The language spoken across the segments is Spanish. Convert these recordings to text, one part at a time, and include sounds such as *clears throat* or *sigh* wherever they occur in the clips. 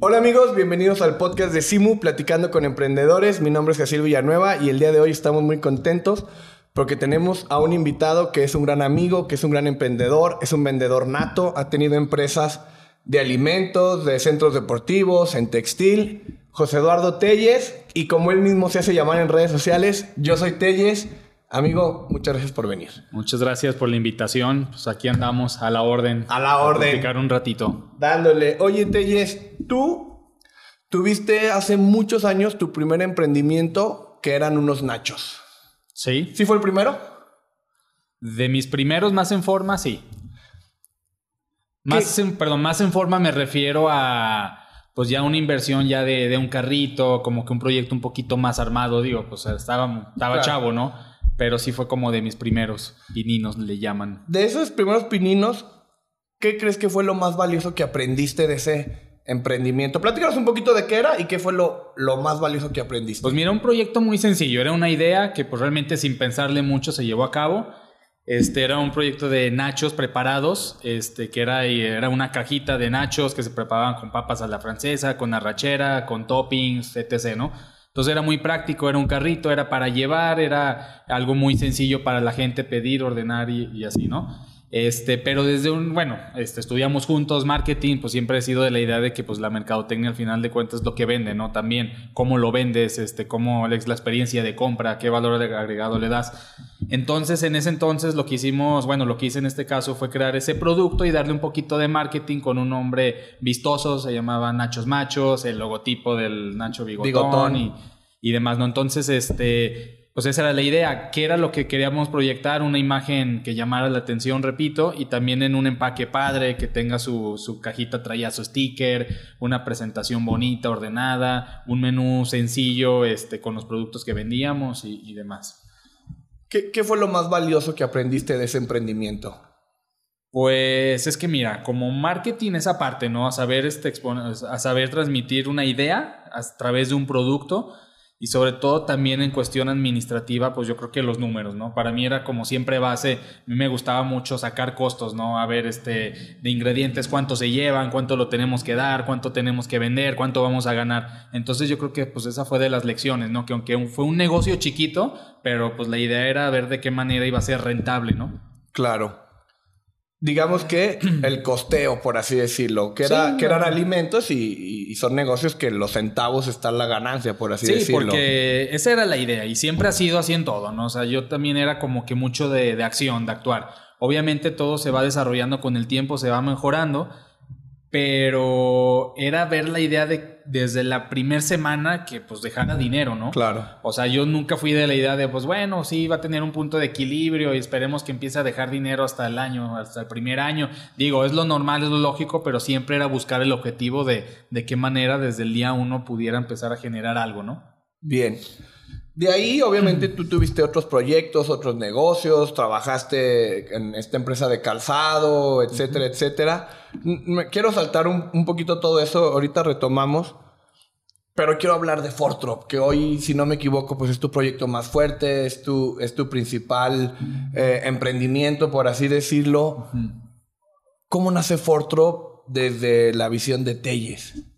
Hola amigos, bienvenidos al podcast de Simu, platicando con emprendedores. Mi nombre es Jaciel Villanueva y el día de hoy estamos muy contentos porque tenemos a un invitado que es un gran amigo, que es un gran emprendedor, es un vendedor nato, ha tenido empresas de alimentos, de centros deportivos, en textil. José Eduardo Telles, y como él mismo se hace llamar en redes sociales, yo soy Telles. Amigo, muchas gracias por venir. Muchas gracias por la invitación. Pues aquí andamos a la orden. A la orden. Platicar un ratito. Dándole. Oye, Telles, tú tuviste hace muchos años tu primer emprendimiento que eran unos nachos. Sí. ¿Sí fue el primero? De mis primeros más en forma, sí. Más en, perdón, más en forma me refiero a pues ya una inversión ya de, de, un carrito, como que un proyecto un poquito más armado, digo, pues estaba, estaba chavo, ¿no? Pero sí fue como de mis primeros pininos, le llaman. De esos primeros pininos, ¿qué crees que fue lo más valioso que aprendiste de ese emprendimiento? Platícanos un poquito de qué era y qué fue lo, lo más valioso que aprendiste. Pues mira, un proyecto muy sencillo. Era una idea que pues realmente sin pensarle mucho se llevó a cabo. Este era un proyecto de nachos preparados, este, que era, era una cajita de nachos que se preparaban con papas a la francesa, con arrachera, con toppings, etc., ¿no? Entonces era muy práctico, era un carrito, era para llevar, era algo muy sencillo para la gente pedir, ordenar y, así, ¿no? Este, pero desde un, bueno, este, estudiamos juntos marketing, pues siempre he sido de la idea de que pues la mercadotecnia al final de cuentas es lo que vende, ¿no? También cómo lo vendes, este, cómo es la experiencia de compra, qué valor agregado le das. Entonces, en ese entonces lo que hicimos, bueno, lo que hice en este caso fue crear ese producto y darle un poquito de marketing con un nombre vistoso, se llamaba Nachos Machos, el logotipo del Nacho Bigotón, Y, y demás, ¿no? Entonces, este pues esa era la idea, que era lo que queríamos proyectar, una imagen que llamara la atención, repito, y también en un empaque padre, que tenga su, su cajita, traía su sticker, una presentación bonita, ordenada, un menú sencillo este, con los productos que vendíamos y, demás. ¿Qué, ¿Qué fue lo más valioso que aprendiste de ese emprendimiento? Pues es que mira, como marketing esa parte, ¿no? A saber, este, a saber transmitir una idea a través de un producto y sobre todo también en cuestión administrativa, pues yo creo que los números, ¿no? Para mí era como siempre base, a mí me gustaba mucho sacar costos, ¿no? A ver, este, de ingredientes, cuánto se llevan, cuánto lo tenemos que dar, cuánto tenemos que vender, cuánto vamos a ganar. Entonces yo creo que pues esa fue de las lecciones, ¿no? Que aunque fue un negocio chiquito, pero pues la idea era ver de qué manera iba a ser rentable, ¿no? Claro digamos que *clears throat* el costeo, por así decirlo, que, era, que eran alimentos y, son negocios que los centavos están la ganancia, por así decirlo. Sí, porque esa era la idea y siempre ha sido así en todo, ¿no? O sea, yo también era como que mucho de, de acción, de actuar. Obviamente todo se va desarrollando con el tiempo, se va mejorando, pero era ver la idea de desde la primera semana que pues dejara dinero, ¿no? Claro. O sea, yo nunca fui de la idea de pues bueno, sí, va a tener un punto de equilibrio y esperemos que empiece a dejar dinero hasta el año, hasta el primer año. Digo, es lo normal, es lo lógico, pero siempre era buscar el objetivo de de qué manera desde el día uno pudiera empezar a generar algo, ¿no? Bien. De ahí, obviamente, tú tuviste otros proyectos, otros negocios, trabajaste en esta empresa de calzado, etcétera, etcétera. Me quiero saltar un, poquito todo eso, ahorita retomamos, pero quiero hablar de Fortrop, que hoy, si no me equivoco, pues es tu proyecto más fuerte, es tu, es tu principal eh, emprendimiento, por así decirlo. ¿Cómo nace Fortrop desde la visión de Telles?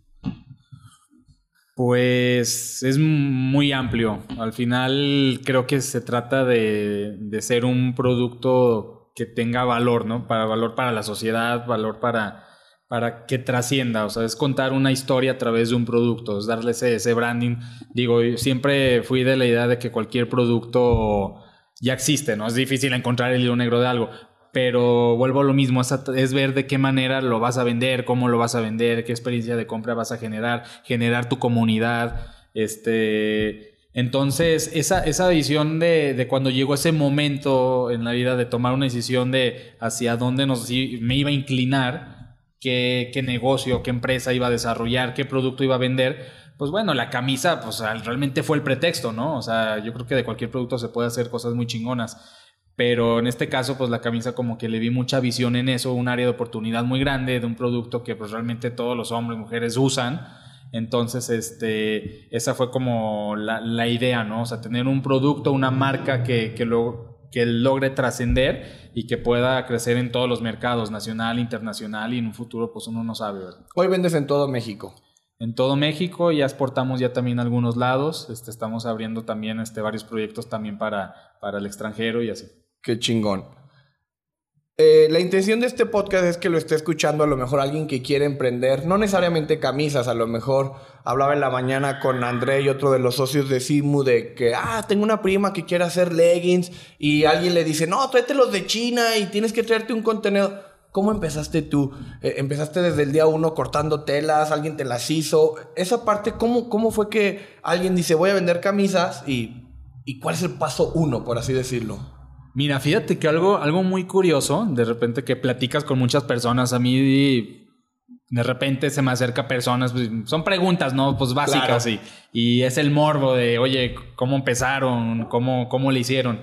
Pues es muy amplio. Al final creo que se trata de, ser un producto que tenga valor, ¿no? Para valor para la sociedad, valor para, para que trascienda. O sea, es contar una historia a través de un producto, es darle ese, ese branding. Digo, siempre fui de la idea de que cualquier producto ya existe, ¿no? Es difícil encontrar el hilo negro de algo, pero vuelvo a lo mismo, es, ver de qué manera lo vas a vender, cómo lo vas a vender, qué experiencia de compra vas a generar, generar tu comunidad, este... Entonces, esa, esa visión de, de, cuando llegó ese momento en la vida de tomar una decisión de hacia dónde nos, me iba a inclinar, qué, qué negocio, qué empresa iba a desarrollar, qué producto iba a vender, pues bueno, la camisa pues realmente fue el pretexto, ¿no? O sea, yo creo que de cualquier producto se puede hacer cosas muy chingonas pero en este caso pues la camisa como que le vi mucha visión en eso, un área de oportunidad muy grande de un producto que pues realmente todos los hombres y mujeres usan. Entonces, este, esa fue como la, la idea, ¿no? O sea, tener un producto, una marca que, que, lo, que logre trascender y que pueda crecer en todos los mercados, nacional, internacional y en un futuro pues uno no sabe. Hoy vendes en todo México. en todo México, ya exportamos ya también a algunos lados, este, estamos abriendo también este, varios proyectos también para, para el extranjero y así. Qué chingón. Eh, la intención de este podcast es que lo esté escuchando a lo mejor alguien que quiere emprender, no necesariamente camisas, a lo mejor hablaba en la mañana con André y otro de los socios de Simu de que, ah, tengo una prima que quiere hacer leggings y alguien le dice, no, tráetelos de China y tienes que traerte un contenedor. ¿Cómo empezaste tú? Eh, ¿Empezaste desde el día uno cortando telas? ¿Alguien te las hizo? Esa parte, ¿cómo, cómo fue que alguien dice, voy a vender camisas y, y cuál es el paso uno, por así decirlo? Mira, fíjate que algo, algo muy curioso, de repente que platicas con muchas personas, a mí de repente se me acerca personas, pues, son preguntas, ¿no? Pues básicas y, y, es el morbo de, oye, ¿cómo empezaron? ¿Cómo, cómo le hicieron?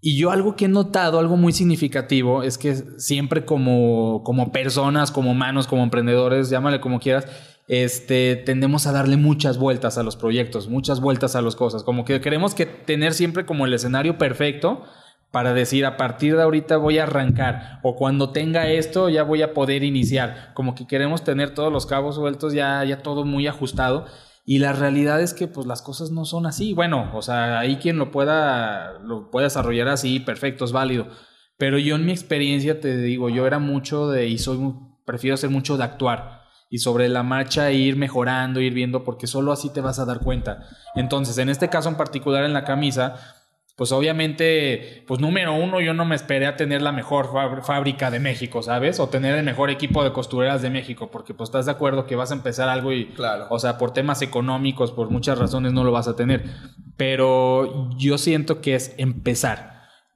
Y yo algo que he notado, algo muy significativo, es que siempre como, como personas, como humanos, como emprendedores, llámale como quieras, este, tendemos a darle muchas vueltas a los proyectos, muchas vueltas a las cosas, como que queremos que tener siempre como el escenario perfecto para decir a partir de ahorita voy a arrancar o cuando tenga esto ya voy a poder iniciar. Como que queremos tener todos los cabos sueltos ya, ya todo muy ajustado. Y la realidad es que pues las cosas no son así. Bueno, o sea, hay quien lo pueda, lo pueda desarrollar así, perfecto, es válido. Pero yo en mi experiencia te digo, yo era mucho de, y soy, prefiero ser mucho de actuar. Y sobre la marcha ir mejorando, ir viendo, porque solo así te vas a dar cuenta. Entonces, en este caso en particular en la camisa, pues obviamente, pues número uno, yo no me esperé a tener la mejor fábrica de México, ¿sabes? O tener el mejor equipo de costureras de México, porque pues estás de acuerdo que vas a empezar algo y, claro. o sea, por temas económicos, por muchas razones no lo vas a tener. Pero yo siento que es empezar.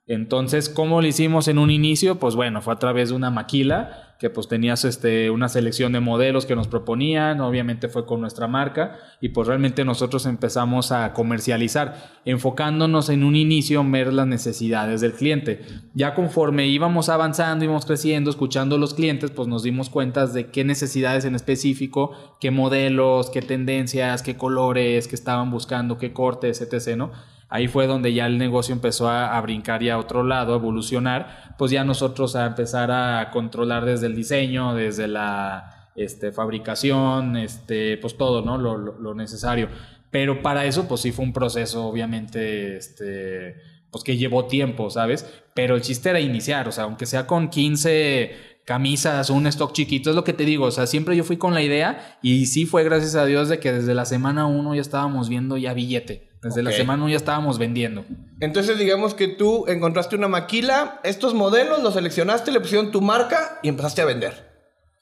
Entonces, ¿cómo lo hicimos en un inicio? Pues bueno, fue a través de una maquila que pues tenías este, una selección de modelos que nos proponían, obviamente fue con nuestra marca y pues realmente nosotros empezamos a comercializar, enfocándonos en un inicio en ver las necesidades del cliente. Ya conforme íbamos avanzando, íbamos creciendo, escuchando a los clientes, pues nos dimos cuenta de qué necesidades en específico, qué modelos, qué tendencias, qué colores, qué estaban buscando, qué cortes, etc., ¿no? Ahí fue donde ya el negocio empezó a, brincar y a otro lado, a evolucionar, pues ya nosotros a empezar a controlar desde el diseño, desde la este, fabricación, este, pues todo, ¿no? Lo, necesario. Pero para eso, pues sí fue un proceso, obviamente, este, pues que llevó tiempo, ¿sabes? Pero el chiste era iniciar, o sea, aunque sea con 15 camisas un stock chiquito, es lo que te digo, o sea, siempre yo fui con la idea y sí fue gracias a Dios de que desde la semana uno ya estábamos viendo ya billete. Desde la semana ya estábamos vendiendo. Entonces, digamos que tú encontraste una maquila, estos modelos los seleccionaste, le pusieron tu marca y empezaste a vender.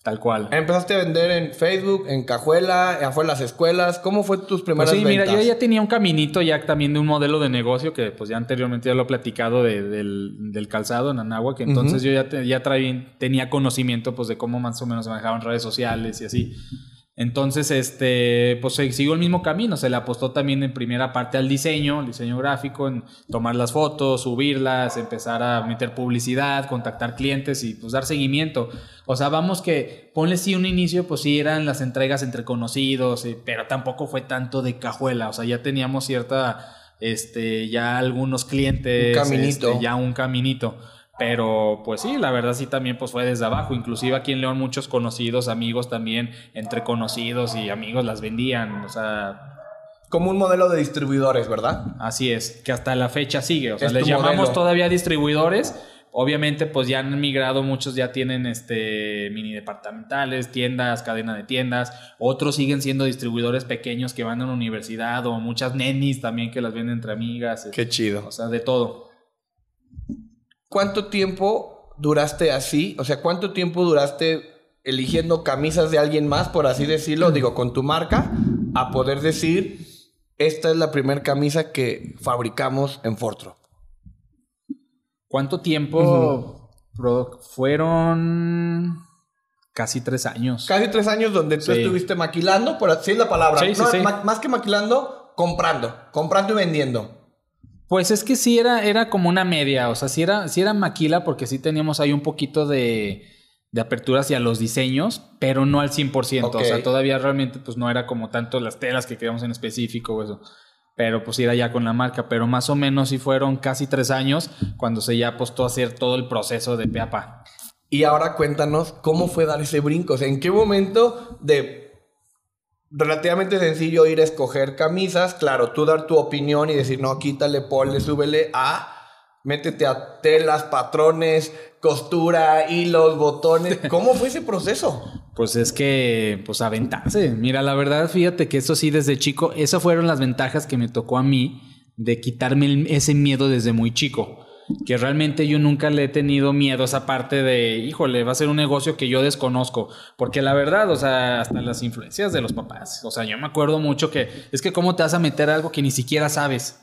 Tal cual. Empezaste a vender en Facebook, en Cajuela, afuera las escuelas. ¿Cómo fue tus primeras pues sí, mira, yo ya tenía un caminito ya también de un modelo de negocio que pues ya anteriormente ya lo he platicado del, calzado en Anáhuac. Que entonces yo ya, ya tenía conocimiento pues de cómo más o menos se manejaban redes sociales y así. Entonces, este, pues se siguió el mismo camino, se le apostó también en primera parte al diseño, el diseño gráfico, en tomar las fotos, subirlas, empezar a meter publicidad, contactar clientes y pues dar seguimiento. O sea, vamos que ponle sí un inicio, pues sí eran las entregas entre conocidos, pero tampoco fue tanto de cajuela, o sea, ya teníamos cierta, este, ya algunos clientes, un caminito. Este, ya un caminito. Pero pues sí, la verdad sí también pues fue desde abajo. Inclusive aquí en León muchos conocidos, amigos también, entre conocidos y amigos las vendían. O sea... Como un modelo de distribuidores, ¿verdad? Así es, que hasta la fecha sigue. O sea, les llamamos todavía distribuidores. Obviamente, pues ya han migrado, muchos ya tienen este mini departamentales, tiendas, cadena de tiendas. Otros siguen siendo distribuidores pequeños que van a la universidad o muchas nenis también que las venden entre amigas. Qué chido. O sea, de todo. ¿Cuánto tiempo duraste así? O sea, ¿cuánto tiempo duraste eligiendo camisas de alguien más, por así decirlo, digo, con tu marca, a poder decir, esta es la primera camisa que fabricamos en Fortro? ¿Cuánto tiempo fueron? Casi tres años. Casi tres años donde tú estuviste maquilando, por así es la palabra. más que maquilando, comprando, comprando y vendiendo. Pues es que sí era, era como una media, o sea, sí era, sí era maquila porque sí teníamos ahí un poquito de, de apertura hacia los diseños, pero no al 100%, o sea, todavía realmente pues no era como tanto las telas que queríamos en específico o eso, pero pues era ya con la marca, pero más o menos sí fueron casi tres años cuando se ya apostó a hacer todo el proceso de peapa. Y ahora cuéntanos cómo fue dar ese brinco, o sea, en qué momento de relativamente sencillo ir a escoger camisas, claro, tú dar tu opinión y decir, no, quítale, ponle, súbele, a métete a telas, patrones, costura, hilos, botones. *laughs* ¿Cómo fue ese proceso? Pues es que, pues aventarse. Mira, la verdad, fíjate que eso sí, desde chico, esas fueron las ventajas que me tocó a mí de quitarme ese miedo desde muy chico. Que realmente yo nunca le he tenido miedo a esa parte de, híjole, va a ser un negocio que yo desconozco. Porque la verdad, o sea, hasta las influencias de los papás. O sea, yo me acuerdo mucho que es que cómo te vas a meter algo que ni siquiera sabes.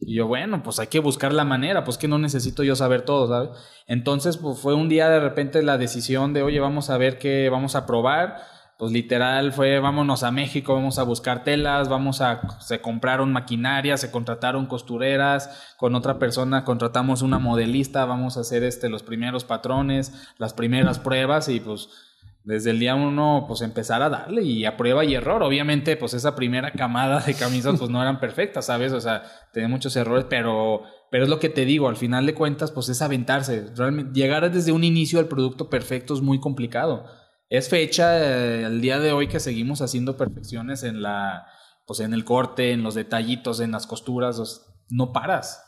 Y yo, bueno, pues hay que buscar la manera, pues que no necesito yo saber todo, ¿sabes? Entonces, pues fue un día de repente la decisión de, oye, vamos a ver qué vamos a probar. Pues literal fue, vámonos a México, vamos a buscar telas, vamos a, se compraron maquinaria, se contrataron costureras, con otra persona contratamos una modelista, vamos a hacer este, los primeros patrones, las primeras pruebas y pues desde el día uno, pues empezar a darle y a prueba y error. Obviamente, pues esa primera camada de camisas, pues no eran perfectas, ¿sabes? O sea, tenía muchos errores, pero, pero es lo que te digo, al final de cuentas, pues es aventarse. Realmente, llegar desde un inicio al producto perfecto es muy complicado. Es fecha, eh, el día de hoy que seguimos haciendo perfecciones en la, pues en el corte, en los detallitos, en las costuras, no paras.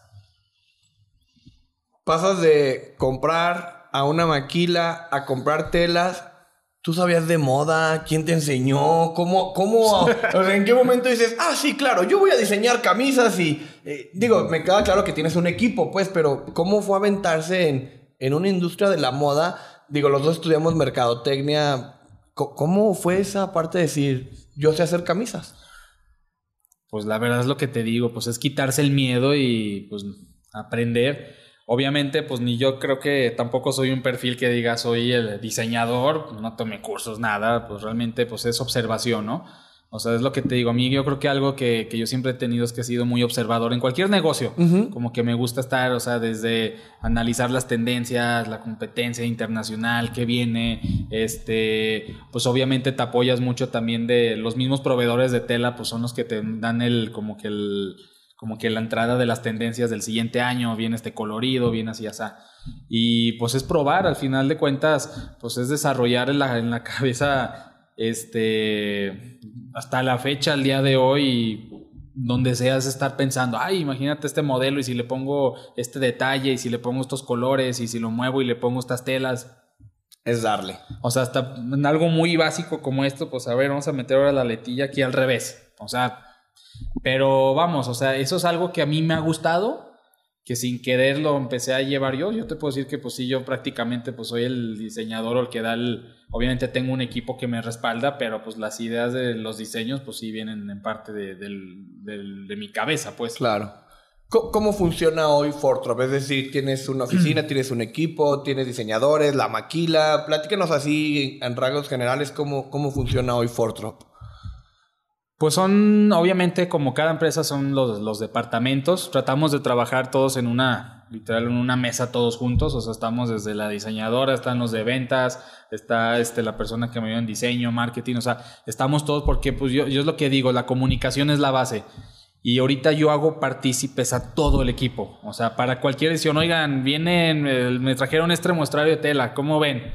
Pasas de comprar a una maquila a comprar telas ¿Tú sabías de moda? ¿Quién te enseñó? ¿Cómo, cómo, *laughs* en qué momento dices, ah, sí, claro, yo voy a diseñar camisas y, eh, digo, me queda claro que tienes un equipo, pues, pero ¿cómo fue aventarse en, en una industria de la moda? Digo, los dos estudiamos mercadotecnia. ¿Cómo fue esa parte de decir, yo sé hacer camisas? Pues la verdad es lo que te digo, pues es quitarse el miedo y pues aprender. Obviamente, pues ni yo creo que tampoco soy un perfil que diga soy el diseñador, no tomé cursos, nada, pues realmente pues es observación, ¿no? O sea, es lo que te digo, a mí yo creo que algo que, que yo siempre he tenido es que he sido muy observador en cualquier negocio, como que me gusta estar, o sea, desde analizar las tendencias, la competencia internacional que viene, este, pues obviamente te apoyas mucho también de los mismos proveedores de tela, pues son los que te dan el, como que el como que la entrada de las tendencias del siguiente año, viene este colorido, viene así, así. Y pues es probar, al final de cuentas, pues es desarrollar en la, en la *laughs* cabeza, este, hasta la fecha, al día de hoy, donde seas estar pensando, ay, imagínate este modelo y si le pongo este detalle y si le pongo estos colores y si lo muevo y le pongo estas telas. Es darle. O sea, hasta en algo muy básico como esto, pues a ver, vamos a meter ahora la letilla aquí al revés. O sea, pero vamos, o sea, eso es algo que a mí me ha gustado, que sin querer lo empecé a llevar yo. Yo te puedo decir que pues sí, yo prácticamente pues soy el diseñador o el que da el... Obviamente tengo un equipo que me respalda, pero pues las ideas de los diseños pues sí vienen en parte de, de mi cabeza, pues. Claro. ¿Cómo funciona hoy Fortrop? Es decir, tienes una oficina, *clears throat* tienes un equipo, tienes diseñadores, la maquila. Platícanos así en rasgos generales cómo, cómo funciona hoy Fortrop. Pues son, obviamente, como cada empresa, son los, los, departamentos. Tratamos de trabajar todos en una, literal, en una mesa todos juntos. O sea, estamos desde la diseñadora, están los de ventas, está este, la persona que me ayuda en diseño, marketing. O sea, estamos todos porque, pues yo, yo es lo que digo, la comunicación es la base. Y ahorita yo hago partícipes a todo el equipo. O sea, para cualquier decisión, oigan, vienen, me trajeron este muestrario de tela, ¿cómo ven?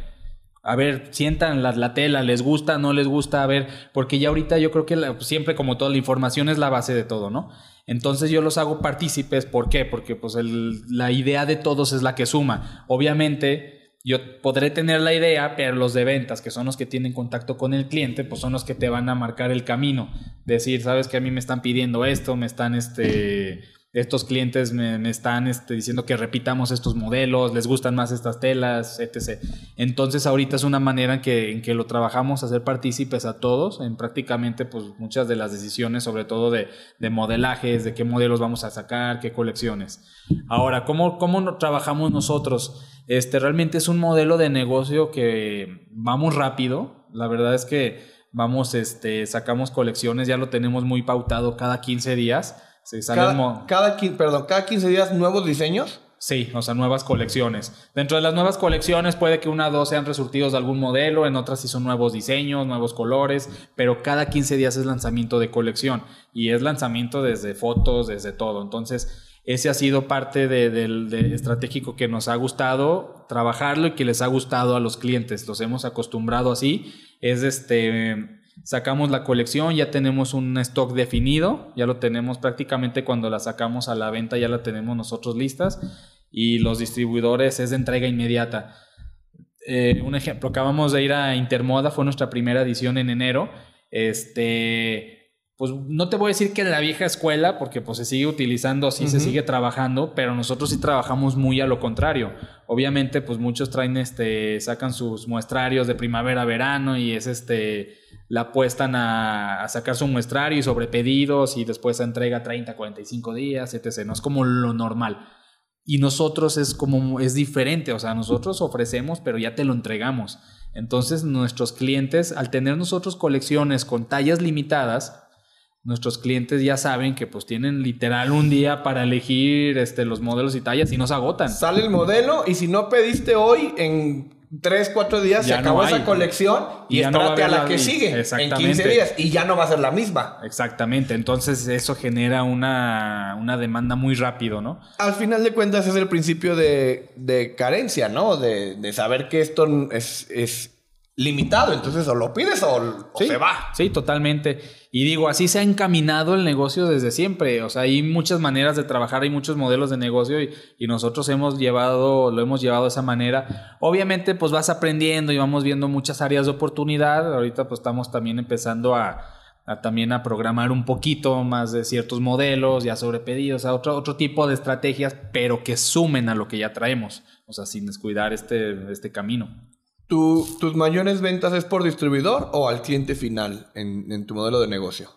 A ver, sientan la, tela, les gusta, no les gusta, a ver, porque ya ahorita yo creo que siempre como toda la información es la base de todo, ¿no? Entonces yo los hago partícipes, ¿por qué? Porque pues la idea de todos es la que suma. Obviamente yo podré tener la idea, pero los de ventas, que son los que tienen contacto con el cliente, pues son los que te van a marcar el camino. Decir, sabes que a mí me están pidiendo esto, me están este estos clientes me, están este, diciendo que repitamos estos modelos, les gustan más estas telas, etc. Entonces ahorita es una manera en que, en lo trabajamos, hacer partícipes a todos en prácticamente pues, muchas de las decisiones, sobre todo de, de modelajes, de qué modelos vamos a sacar, qué colecciones. Ahora, ¿cómo, cómo trabajamos nosotros? Este, realmente es un modelo de negocio que vamos rápido, la verdad es que vamos, este, sacamos colecciones, ya lo tenemos muy pautado cada 15 días Sí, cada, cada, perdón, cada 15 días nuevos diseños. Sí, o sea, nuevas colecciones. Dentro de las nuevas colecciones puede que una o dos sean resultados de algún modelo, en otras sí son nuevos diseños, nuevos colores, pero cada 15 días es lanzamiento de colección y es lanzamiento desde fotos, desde todo. Entonces, ese ha sido parte del estratégico que nos ha gustado trabajarlo y que les ha gustado a los clientes. Los hemos acostumbrado así. Es este Sacamos la colección, ya tenemos un stock definido, ya lo tenemos prácticamente cuando la sacamos a la venta, ya la tenemos nosotros listas y los distribuidores es de entrega inmediata. Eh, un ejemplo, acabamos de ir a Intermoda, fue nuestra primera edición en enero. Este, pues no te voy a decir que de la vieja escuela, porque pues se sigue utilizando, sí se sigue trabajando, pero nosotros sí trabajamos muy a lo contrario. Obviamente, pues muchos traen, este, sacan sus muestrarios de primavera, verano y es este, la apuestan a, a sacar su muestrario y sobre pedidos y después se entrega 30, 45 días, etc. No es como lo normal. Y nosotros es como, es diferente, o sea, nosotros ofrecemos, pero ya te lo entregamos. Entonces, nuestros clientes, al tener nosotros colecciones con tallas limitadas, nuestros clientes ya saben que pues tienen literal un día para elegir este, los modelos y tallas y no agotan. Sale el modelo y si no pediste hoy, en 3, 4 días se acabó esa colección y, ya a la, que sigue en 15 días y ya no va a ser la misma. Exactamente, entonces eso genera una, una demanda muy rápido, ¿no? Al final de cuentas es el principio de, de carencia, ¿no? De, de, saber que esto es, es limitado, entonces o lo pides o, se va. Sí, totalmente. Y digo, así se ha encaminado el negocio desde siempre. O sea, hay muchas maneras de trabajar, hay muchos modelos de negocio y, nosotros hemos llevado, lo hemos llevado de esa manera. Obviamente, pues vas aprendiendo y vamos viendo muchas áreas de oportunidad. Ahorita pues estamos también empezando a, también a programar un poquito más de ciertos modelos, ya sobre pedidos, a otro, otro tipo de estrategias, pero que sumen a lo que ya traemos. O sea, sin descuidar este, este camino. ¿Tus mayores ventas es por distribuidor o al cliente final en, tu modelo de negocio?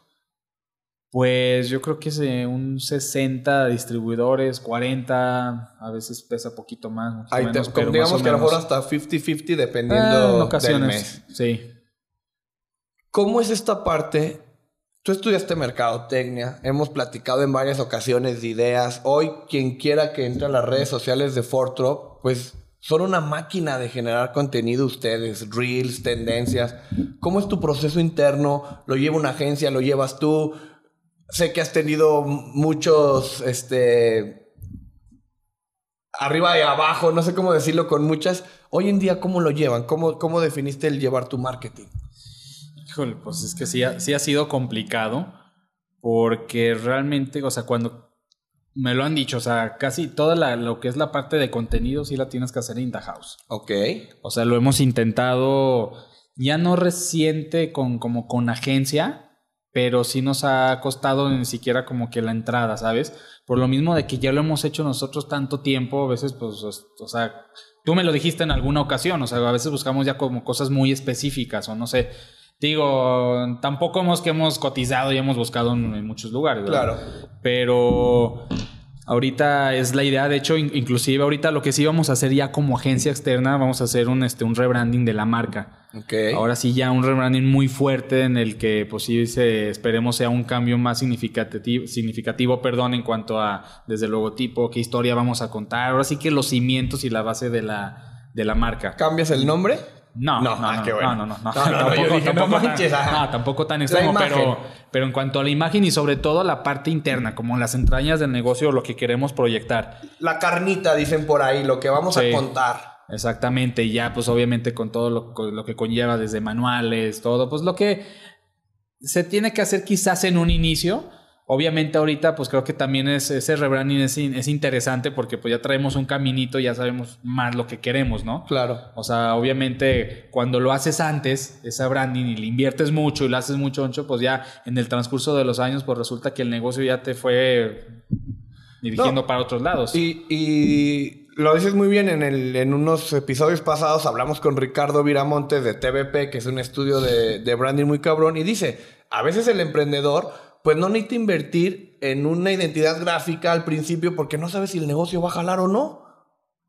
Pues yo creo que es un 60 distribuidores, 40, a veces pesa poquito más. digamos que a lo mejor hasta 50-50 dependiendo ah, del mes. Sí. ¿Cómo es esta parte? Tú estudiaste mercadotecnia, hemos platicado en varias ocasiones de ideas. Hoy, quien quiera que entre a las redes sociales de Fortrop, pues son una máquina de generar contenido ustedes, reels, tendencias. ¿Cómo es tu proceso interno? ¿Lo lleva una agencia? ¿Lo llevas tú? Sé que has tenido muchos, este, arriba y abajo, no sé cómo decirlo, con muchas. Hoy en día, ¿cómo lo llevan? ¿Cómo, cómo definiste el llevar tu marketing? Híjole, pues es que sí sí ha sido complicado porque realmente, o sea, cuando me lo han dicho, o sea, casi toda la, lo que es la parte de contenido sí la tienes que hacer in the house. Ok. O sea, lo hemos intentado ya no reciente con, como con agencia, pero sí nos ha costado ni siquiera como que la entrada, ¿sabes? Por lo mismo de que ya lo hemos hecho nosotros tanto tiempo, a veces pues, o sea, tú me lo dijiste en alguna ocasión, o sea, a veces buscamos ya como cosas muy específicas o no sé. Digo, tampoco hemos que hemos cotizado y hemos buscado en, muchos lugares. Claro. Pero ahorita es la idea, de hecho, inclusive ahorita lo que sí vamos a hacer ya como agencia externa, vamos a hacer un, este, un rebranding de la marca. Okay. Ahora sí ya un rebranding muy fuerte en el que pues sí se, esperemos sea un cambio más significativo, significativo perdón, en cuanto a desde el logotipo, qué historia vamos a contar. Ahora sí que los cimientos y la base de la, de la marca. ¿Cambias el nombre? No, no, no, no, no, no, tampoco, tan extremo, pero, pero en cuanto a la imagen y sobre todo la parte interna, como las entrañas del negocio, lo que queremos proyectar. La carnita, dicen por ahí, lo que vamos a contar. Exactamente, y ya pues obviamente con todo lo, lo que conlleva desde manuales, todo, pues lo que se tiene que hacer quizás en un inicio, Obviamente ahorita pues creo que también es, ese rebranding es, es, interesante porque pues ya traemos un caminito, ya sabemos más lo que queremos, ¿no? Claro. O sea, obviamente cuando lo haces antes, ese branding y le inviertes mucho y lo haces mucho ancho, pues ya en el transcurso de los años pues resulta que el negocio ya te fue dirigiendo para otros lados. Y, y, lo dices muy bien, en, el, en unos episodios pasados hablamos con Ricardo Viramontes de TVP, que es un estudio de, de branding muy cabrón, y dice, a veces el emprendedor pues no necesita invertir en una identidad gráfica al principio porque no sabes si el negocio va a jalar o no.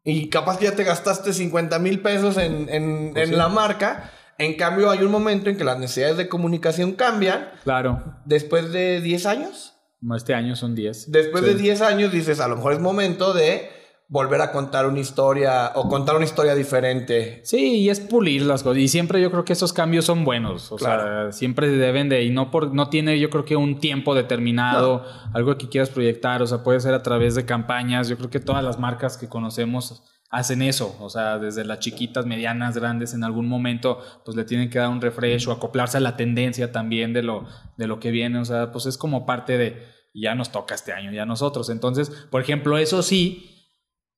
Y capaz que ya te gastaste 50 mil pesos en, en, pues la marca. En cambio, hay un momento en que las necesidades de comunicación cambian. Claro. Después de 10 años. Este año son 10. Después de 10 años dices, a lo mejor es momento de volver a contar una historia o contar una historia diferente. Sí, y es pulir las cosas. Y siempre yo creo que esos cambios son buenos. O sea, siempre deben de, y no por, no tiene yo creo que un tiempo determinado, algo que quieras proyectar. O sea, puede ser a través de campañas. Yo creo que todas las marcas que conocemos hacen eso, o sea, desde las chiquitas, medianas, grandes, en algún momento, pues le tienen que dar un refresh o acoplarse a la tendencia también de lo, de lo que viene, o sea, pues es como parte de, ya nos toca este año, ya nosotros. Entonces, por ejemplo, eso sí,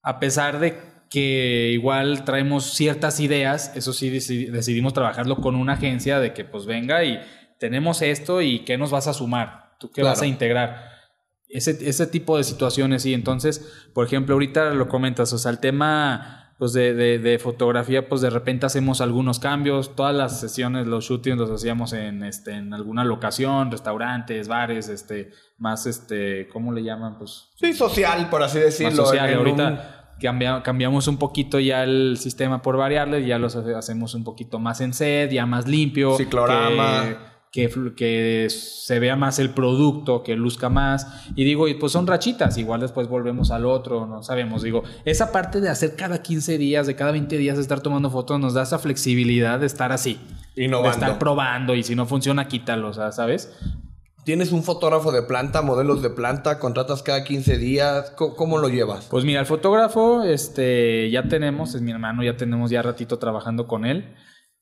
a pesar de que igual traemos ciertas ideas, eso sí decidimos trabajarlo con una agencia de que pues venga y tenemos esto y qué nos vas a sumar, tú qué vas a integrar. Ese, ese tipo de situaciones, y entonces, por ejemplo, ahorita lo comentas, o sea, el tema pues de, de, fotografía, pues de repente hacemos algunos cambios, todas las sesiones, los shootings los hacíamos en, este, en alguna locación, restaurantes, bares, este, más, este, ¿cómo le llaman? Pues... Sí, social, por así decirlo. social, ahorita cambiamos un poquito ya el sistema por variarle, ya los hacemos un poquito más en sed, ya más limpio. Ciclorama que, que se vea más el producto, que luzca más. Y digo, pues son rachitas, igual después volvemos al otro, no sabemos. Digo, esa parte de hacer cada 15 días, de cada 20 días estar tomando fotos, nos da esa flexibilidad de estar así. Innovando. De estar probando y si no funciona, quítalo, o sea, ¿sabes? ¿Tienes un fotógrafo de planta, modelos de planta? ¿Contratas cada 15 días? ¿Cómo, lo llevas? Pues mira, el fotógrafo, este, ya tenemos, es mi hermano, ya tenemos ya ratito trabajando con él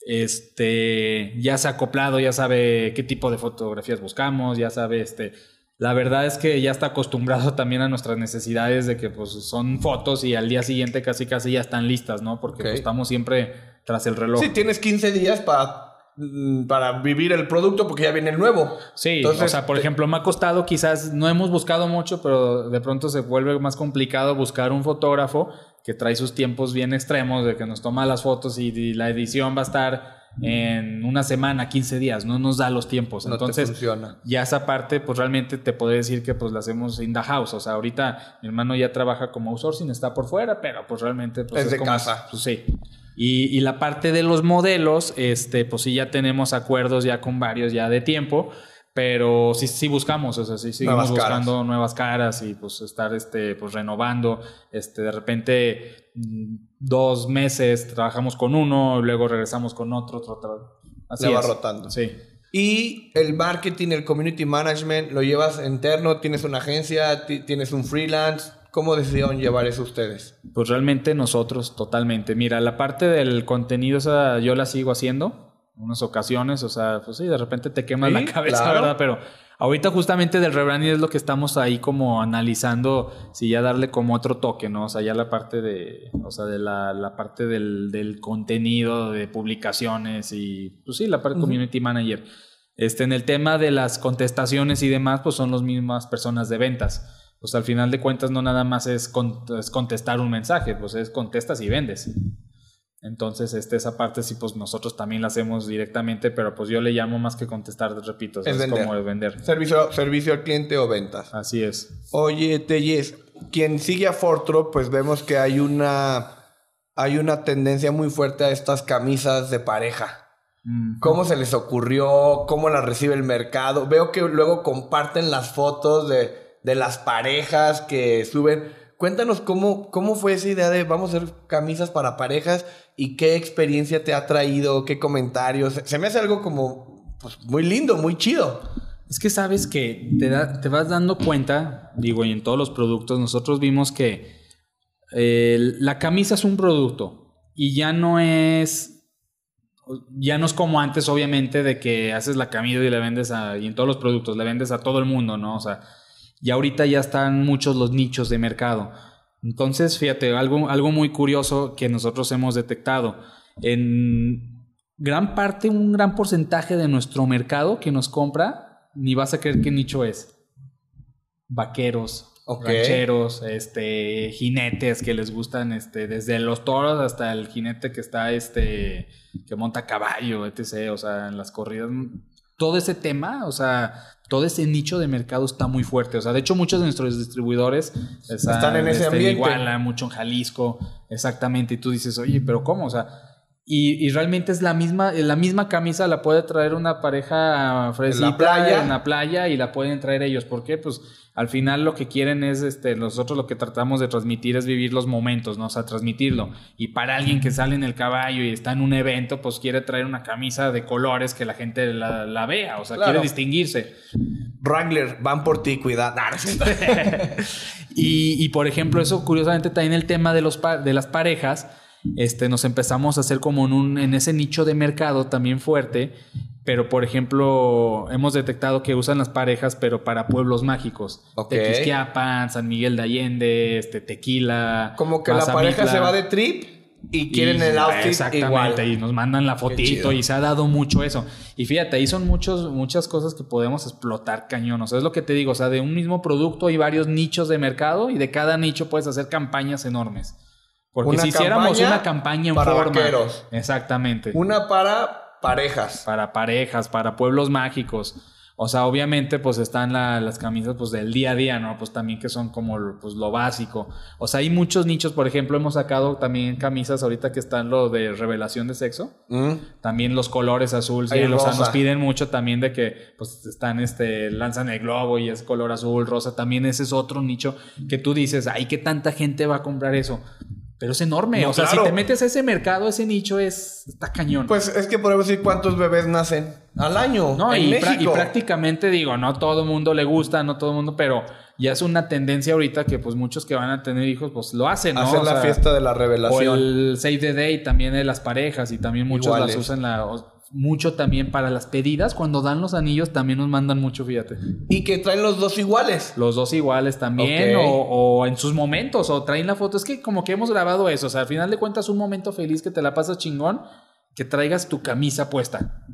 este, ya se ha acoplado, ya sabe qué tipo de fotografías buscamos, ya sabe, este, la verdad es que ya está acostumbrado *laughs* también a nuestras necesidades de que pues son fotos y al día siguiente casi casi ya están listas, ¿no? Porque pues, estamos siempre tras el reloj. Sí, tienes 15 días para para vivir el producto porque ya viene el nuevo. Sí, o sea, por ejemplo, me ha costado quizás, no hemos buscado mucho, pero de pronto se vuelve más complicado buscar un fotógrafo que trae sus tiempos bien extremos, de que nos toma las fotos y, la edición va a estar en una semana, 15 días, no nos da los tiempos. Entonces, ya esa parte, pues realmente te puedo decir que pues la hacemos in the house. O sea, ahorita mi hermano ya trabaja como outsourcing, está por fuera, pero pues realmente pues, es, de casa. Pues, sí. Y, y, la parte de los modelos, este, pues sí ya tenemos acuerdos ya con varios ya de tiempo. Pero sí, sí buscamos, o sea, sí seguimos buscando nuevas caras y pues estar este, pues renovando. Este, de repente, mm, dos meses trabajamos con uno, luego regresamos con otro, otro, otro. Así va rotando. Sí. Y el marketing, el community management, ¿lo llevas interno? ¿Tienes una agencia? ¿Tienes un freelance? ¿Cómo decidieron llevar eso ustedes? Pues realmente nosotros, totalmente. Mira, la parte del contenido, esa yo la sigo haciendo unas ocasiones, o sea, pues sí, de repente te quemas la cabeza, ¿verdad? Pero ahorita justamente del rebranding es lo que estamos ahí como analizando, si ya darle como otro toque, ¿no? O sea, ya la parte de, o sea, de la, la parte del, del, contenido, de publicaciones y, pues sí, la parte de community manager. Este, en el tema de las contestaciones y demás, pues son las mismas personas de ventas. Pues al final de cuentas no nada más es, es contestar un mensaje, pues es contestas y vendes. Entonces, este, esa parte sí, pues nosotros también la hacemos directamente, pero pues yo le llamo más que contestar, repito, es, como el vender. Servicio, servicio al cliente o ventas. Así es. Oye, Telles, quien sigue a Fortro, pues vemos que hay una, hay una tendencia muy fuerte a estas camisas de pareja. ¿Cómo se les ocurrió? ¿Cómo las recibe el mercado? Veo que luego comparten las fotos de, de las parejas que suben. Cuéntanos cómo, cómo fue esa idea de vamos a hacer camisas para parejas y qué experiencia te ha traído, qué comentarios. Se me hace algo como pues, muy lindo, muy chido. Es que sabes que te, te vas dando cuenta, digo, y en todos los productos, nosotros vimos que la camisa es un producto y ya no es, ya no es como antes, obviamente, de que haces la camisa y le vendes a, y en todos los productos, le vendes a todo el mundo, ¿no? O sea, y ahorita ya están muchos los nichos de mercado. Entonces, fíjate, algo, algo muy curioso que nosotros hemos detectado. En gran parte, un gran porcentaje de nuestro mercado que nos compra, ni vas a creer qué nicho es. Vaqueros, rancheros, este, jinetes que les gustan, este, desde los toros hasta el jinete que está, este, que monta caballo, etc. O sea, en las corridas. Todo ese tema, o sea, todo ese nicho de mercado está muy fuerte. O sea, de hecho, muchos de nuestros distribuidores están, en ese este, ambiente. Iguala, mucho en Jalisco, exactamente. Y tú dices, oye, pero ¿cómo? O sea, y, realmente es la misma, la misma camisa la puede traer una pareja fresita en la playa, en la playa y la pueden traer ellos. ¿Por qué? Pues al final lo que quieren es, este, nosotros lo que tratamos de transmitir es vivir los momentos, ¿no? O sea, transmitirlo. Y para alguien que sale en el caballo y está en un evento, pues quiere traer una camisa de colores que la gente la, vea, o sea, quiere distinguirse. Wrangler, van por ti, cuidado. *laughs* Y, por ejemplo, eso curiosamente también el tema de, los de las parejas, este, nos empezamos a hacer como en, un, en ese nicho de mercado también fuerte, pero por ejemplo, hemos detectado que usan las parejas, pero para pueblos mágicos. Okay. Tequisquiapan, San Miguel de Allende, este, Tequila. Como que la pareja se va de trip y quieren el outfit exactamente, y nos mandan la fotito y se ha dado mucho eso. Y fíjate, ahí son muchos, muchas cosas que podemos explotar cañón. O sea, es lo que te digo, o sea, de un mismo producto hay varios nichos de mercado y de cada nicho puedes hacer campañas enormes. Porque si hiciéramos una campaña en para forma, vaqueros. Exactamente. Una para parejas. Para parejas, para pueblos mágicos. O sea, obviamente, pues están las camisas pues, del día a día, ¿no? Pues también que son como pues, lo básico. O sea, hay muchos nichos. Por ejemplo, hemos sacado también camisas ahorita que están lo de revelación de sexo. Mm. También los colores azul, sí. O sea, nos piden mucho también de que pues están, este, lanzan el globo y es color azul, rosa. También ese es otro nicho que tú dices, ay, ¿qué tanta gente va a comprar eso? Pero es enorme. o sea, si te metes a ese mercado, ese nicho es. está cañón. Pues es que podemos decir cuántos bebés nacen al año. No, en y, México. y prácticamente digo, no todo el mundo le gusta, no todo el mundo, pero ya es una tendencia ahorita que pues muchos que van a tener hijos, pues lo hacen, ¿no? Hacen la fiesta de la revelación. O el Save the Day también de las parejas y también muchos las usan la mucho también para las pedidas. Cuando dan los anillos también nos mandan mucho, fíjate. Y que traen los dos iguales. Los dos iguales también. O, en sus momentos. O traen la foto. Es que como que hemos grabado eso. O sea, al final de cuentas un momento feliz que te la pasas chingón. Que traigas tu camisa puesta.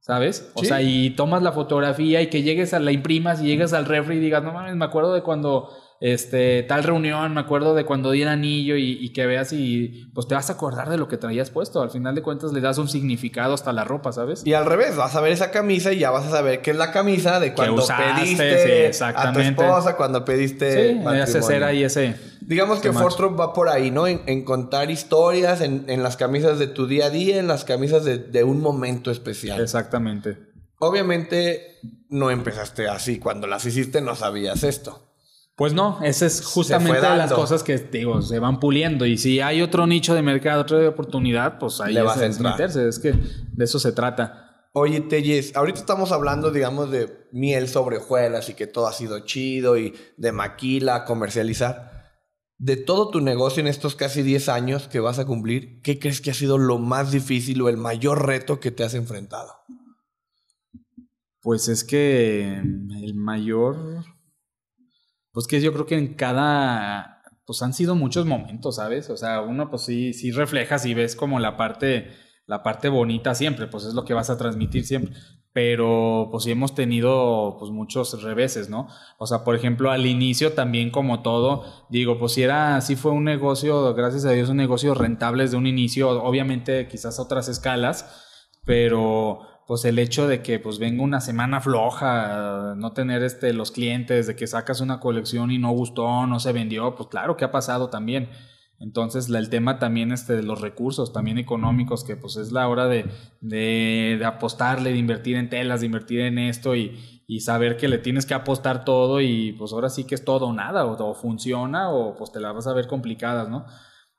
¿Sabes? O sea, y tomas la fotografía y que llegues a la imprimas y llegues al refri y digas, no mames, me acuerdo de cuando este, tal reunión, me acuerdo de cuando di el anillo y, que veas y pues te vas a acordar de lo que traías puesto. Al final de cuentas le das un significado hasta la ropa, ¿sabes? Y al revés, vas a ver esa camisa y ya vas a saber que es la camisa de cuando pediste a tu esposa, cuando pediste sí, ahí ese. Digamos que Fortron va por ahí, ¿no? En, contar historias, en, las camisas de tu día a día, en las camisas de, de un momento especial. Exactamente. Obviamente no empezaste así. Cuando las hiciste no sabías esto. Pues no, esa es justamente las cosas que digo, se van puliendo. Y si hay otro nicho de mercado, otra oportunidad, pues ahí Le vas es, meterse. Es que de eso se trata. Oye, Telles, ahorita estamos hablando, digamos, de miel sobre hojuelas y que todo ha sido chido y de maquila, comercializar. De todo tu negocio en estos casi 10 años que vas a cumplir, ¿qué crees que ha sido lo más difícil o el mayor reto que te has enfrentado? Pues es que el mayor pues que yo creo que en cada, pues han sido muchos momentos, ¿sabes? O sea, uno pues sí, sí reflejas y ves como la parte, la parte bonita siempre, pues es lo que vas a transmitir siempre. Pero pues sí hemos tenido pues muchos reveses, ¿no? O sea, por ejemplo, al inicio también como todo, digo, pues si era, sí fue un negocio, gracias a Dios, un negocio rentable desde un inicio, obviamente quizás otras escalas, pero pues el hecho de que pues venga una semana floja, no tener este los clientes, de que sacas una colección y no gustó, no se vendió, pues claro que ha pasado también. Entonces el tema también este de los recursos, también económicos, que pues es la hora de, de, apostarle, de invertir en telas, de invertir en esto y, y, saber que le tienes que apostar todo y pues ahora sí que es todo o nada, o, o funciona o pues te la vas a ver complicadas, ¿no?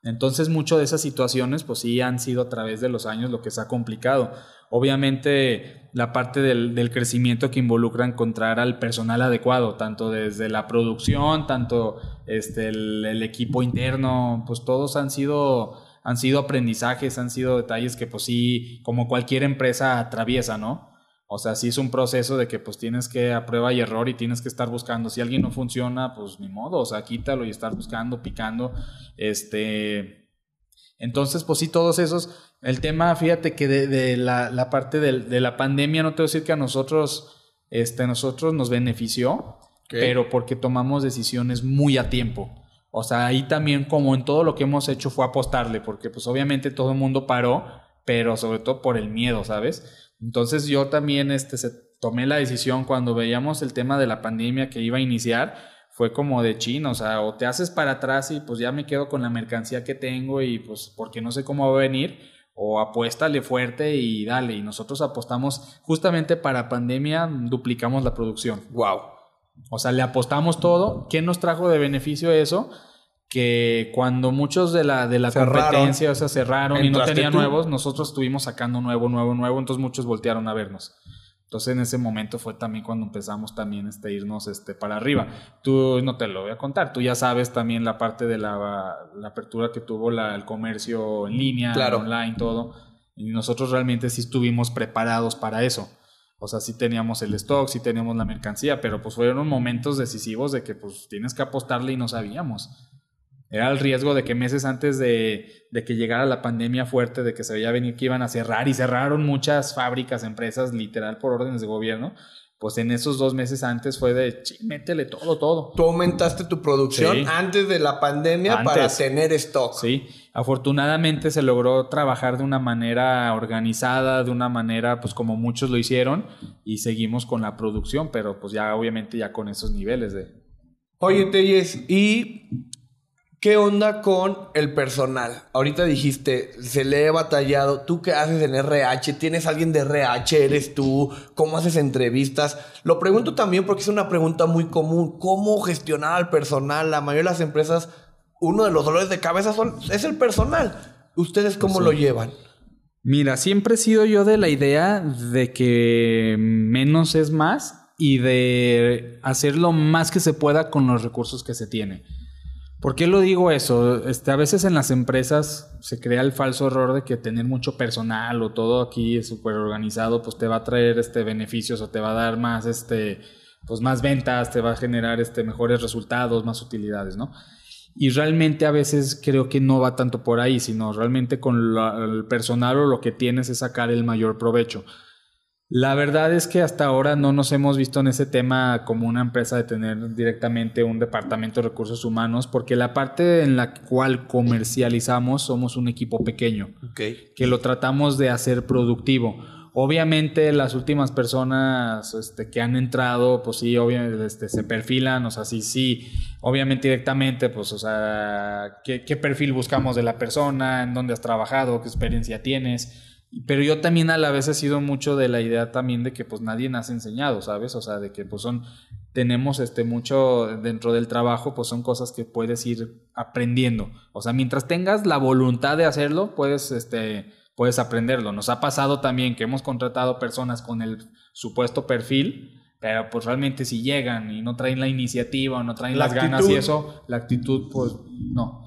Entonces, mucho de esas situaciones, pues sí han sido a través de los años lo que se ha complicado. Obviamente, la parte del, crecimiento que involucra encontrar al personal adecuado, tanto desde la producción, tanto este, el, equipo interno, pues todos han sido, han sido aprendizajes, han sido detalles que, pues sí, como cualquier empresa atraviesa, ¿no? O sea, sí es un proceso de que pues tienes que a prueba y error y tienes que estar buscando. Si alguien no funciona, pues ni modo, o sea, quítalo y estar buscando, picando. Este. Entonces, pues sí, todos esos. El tema, fíjate que de, la, parte de, la pandemia, no te voy a decir que a nosotros, este, nosotros nos benefició, pero porque tomamos decisiones muy a tiempo. O sea, ahí también, como en todo lo que hemos hecho, fue apostarle, porque pues obviamente todo el mundo paró, pero sobre todo por el miedo, ¿sabes? Entonces yo también este, se, tomé la decisión cuando veíamos el tema de la pandemia que iba a iniciar, fue como de chino, o sea, o te haces para atrás y pues ya me quedo con la mercancía que tengo y pues porque no sé cómo va a venir, o apuéstale fuerte y dale. Y nosotros apostamos justamente para pandemia, duplicamos la producción. Wow. O sea, le apostamos todo. ¿Quién nos trajo de beneficio eso? Que cuando muchos de la, de la competencia, o sea, cerraron y no tenían nuevos, nosotros estuvimos sacando nuevo, nuevo, nuevo, entonces muchos voltearon a vernos. Entonces en ese momento fue también cuando empezamos también este, irnos este, para arriba. Tú no te lo voy a contar, tú ya sabes también la parte de la, la apertura que tuvo la, el comercio en línea, online, todo. Y nosotros realmente sí estuvimos preparados para eso. O sea, sí teníamos el stock, sí teníamos la mercancía, pero pues fueron momentos decisivos de que pues tienes que apostarle y no sabíamos. Era el riesgo de que meses antes de, que llegara la pandemia fuerte, de que se veía venir que iban a cerrar y cerraron muchas fábricas, empresas, literal por órdenes de gobierno, pues en esos dos meses antes fue de, métele todo, todo. Tú aumentaste tu producción antes de la pandemia para tener stock. Sí, afortunadamente se logró trabajar de una manera organizada, de una manera pues como muchos lo hicieron y seguimos con la producción, pero pues ya obviamente ya con esos niveles de... Oye, Teyes, y ¿Qué onda con el personal? Ahorita dijiste, se le he batallado. ¿Tú qué haces en RH? ¿Tienes alguien de RH? ¿Eres tú? ¿Cómo haces entrevistas? Lo pregunto también porque es una pregunta muy común. ¿Cómo gestionar al personal? La mayoría de las empresas, uno de los dolores de cabeza son, es el personal. ¿Ustedes cómo lo llevan? Mira, siempre he sido yo de la idea de que menos es más y de hacer lo más que se pueda con los recursos que se tiene. ¿Por qué lo digo eso? Este, a veces en las empresas se crea el falso error de que tener mucho personal o todo aquí súper organizado, pues te va a traer este, beneficios o te va a dar más, este, pues más ventas, te va a generar este, mejores resultados, más utilidades, ¿no? Y realmente a veces creo que no va tanto por ahí, sino realmente con el personal o lo que tienes es sacar el mayor provecho. La verdad es que hasta ahora no nos hemos visto en ese tema como una empresa de tener directamente un departamento de recursos humanos, porque la parte en la cual comercializamos somos un equipo pequeño, que lo tratamos de hacer productivo. Obviamente las últimas personas este, que han entrado, pues sí, obviamente este, se perfilan, o sea, sí, sí, obviamente directamente, pues, o sea, ¿qué, ¿qué perfil buscamos de la persona? ¿En dónde has trabajado? ¿Qué experiencia tienes? Pero yo también a la vez he sido mucho de la idea también de que pues nadie nos ha enseñado, ¿sabes? O sea, de que pues son, tenemos este mucho dentro del trabajo, pues son cosas que puedes ir aprendiendo. O sea, mientras tengas la voluntad de hacerlo, puedes, este, puedes aprenderlo. Nos ha pasado también que hemos contratado personas con el supuesto perfil, pero pues realmente si llegan y no traen la iniciativa o no traen las ganas y eso, la actitud pues no.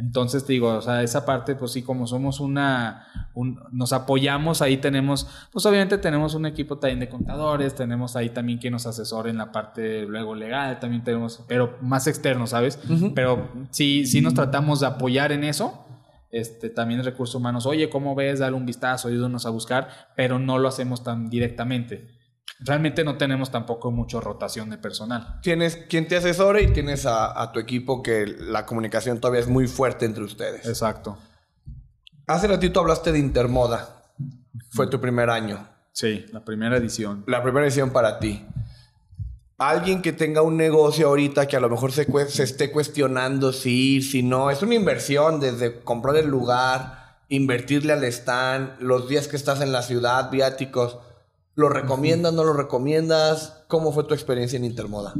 Entonces te digo, o sea, esa parte, pues sí, como somos una, nos apoyamos, ahí tenemos, pues obviamente tenemos un equipo también de contadores, tenemos ahí también quien nos asesore en la parte luego legal, también tenemos, pero más externo, ¿sabes? Pero sí, sí nos tratamos de apoyar en eso. Este, también recursos humanos, oye, ¿cómo ves? Dale un vistazo, ayúdanos a buscar, pero no lo hacemos tan directamente realmente no tenemos tampoco mucha rotación de personal. Tienes quien te asesore y tienes a, tu equipo que la comunicación todavía es muy fuerte entre ustedes. Exacto. Hace ratito hablaste de Intermoda. Fue tu primer año. Sí, la primera edición. La primera edición para ti. Alguien que tenga un negocio ahorita que a lo mejor se, se esté cuestionando si ir, si no. Es una inversión desde comprar el lugar, invertirle al stand, los días que estás en la ciudad, viáticos ¿Lo recomiendas, no lo recomiendas? ¿Cómo fue tu experiencia en Intermoda?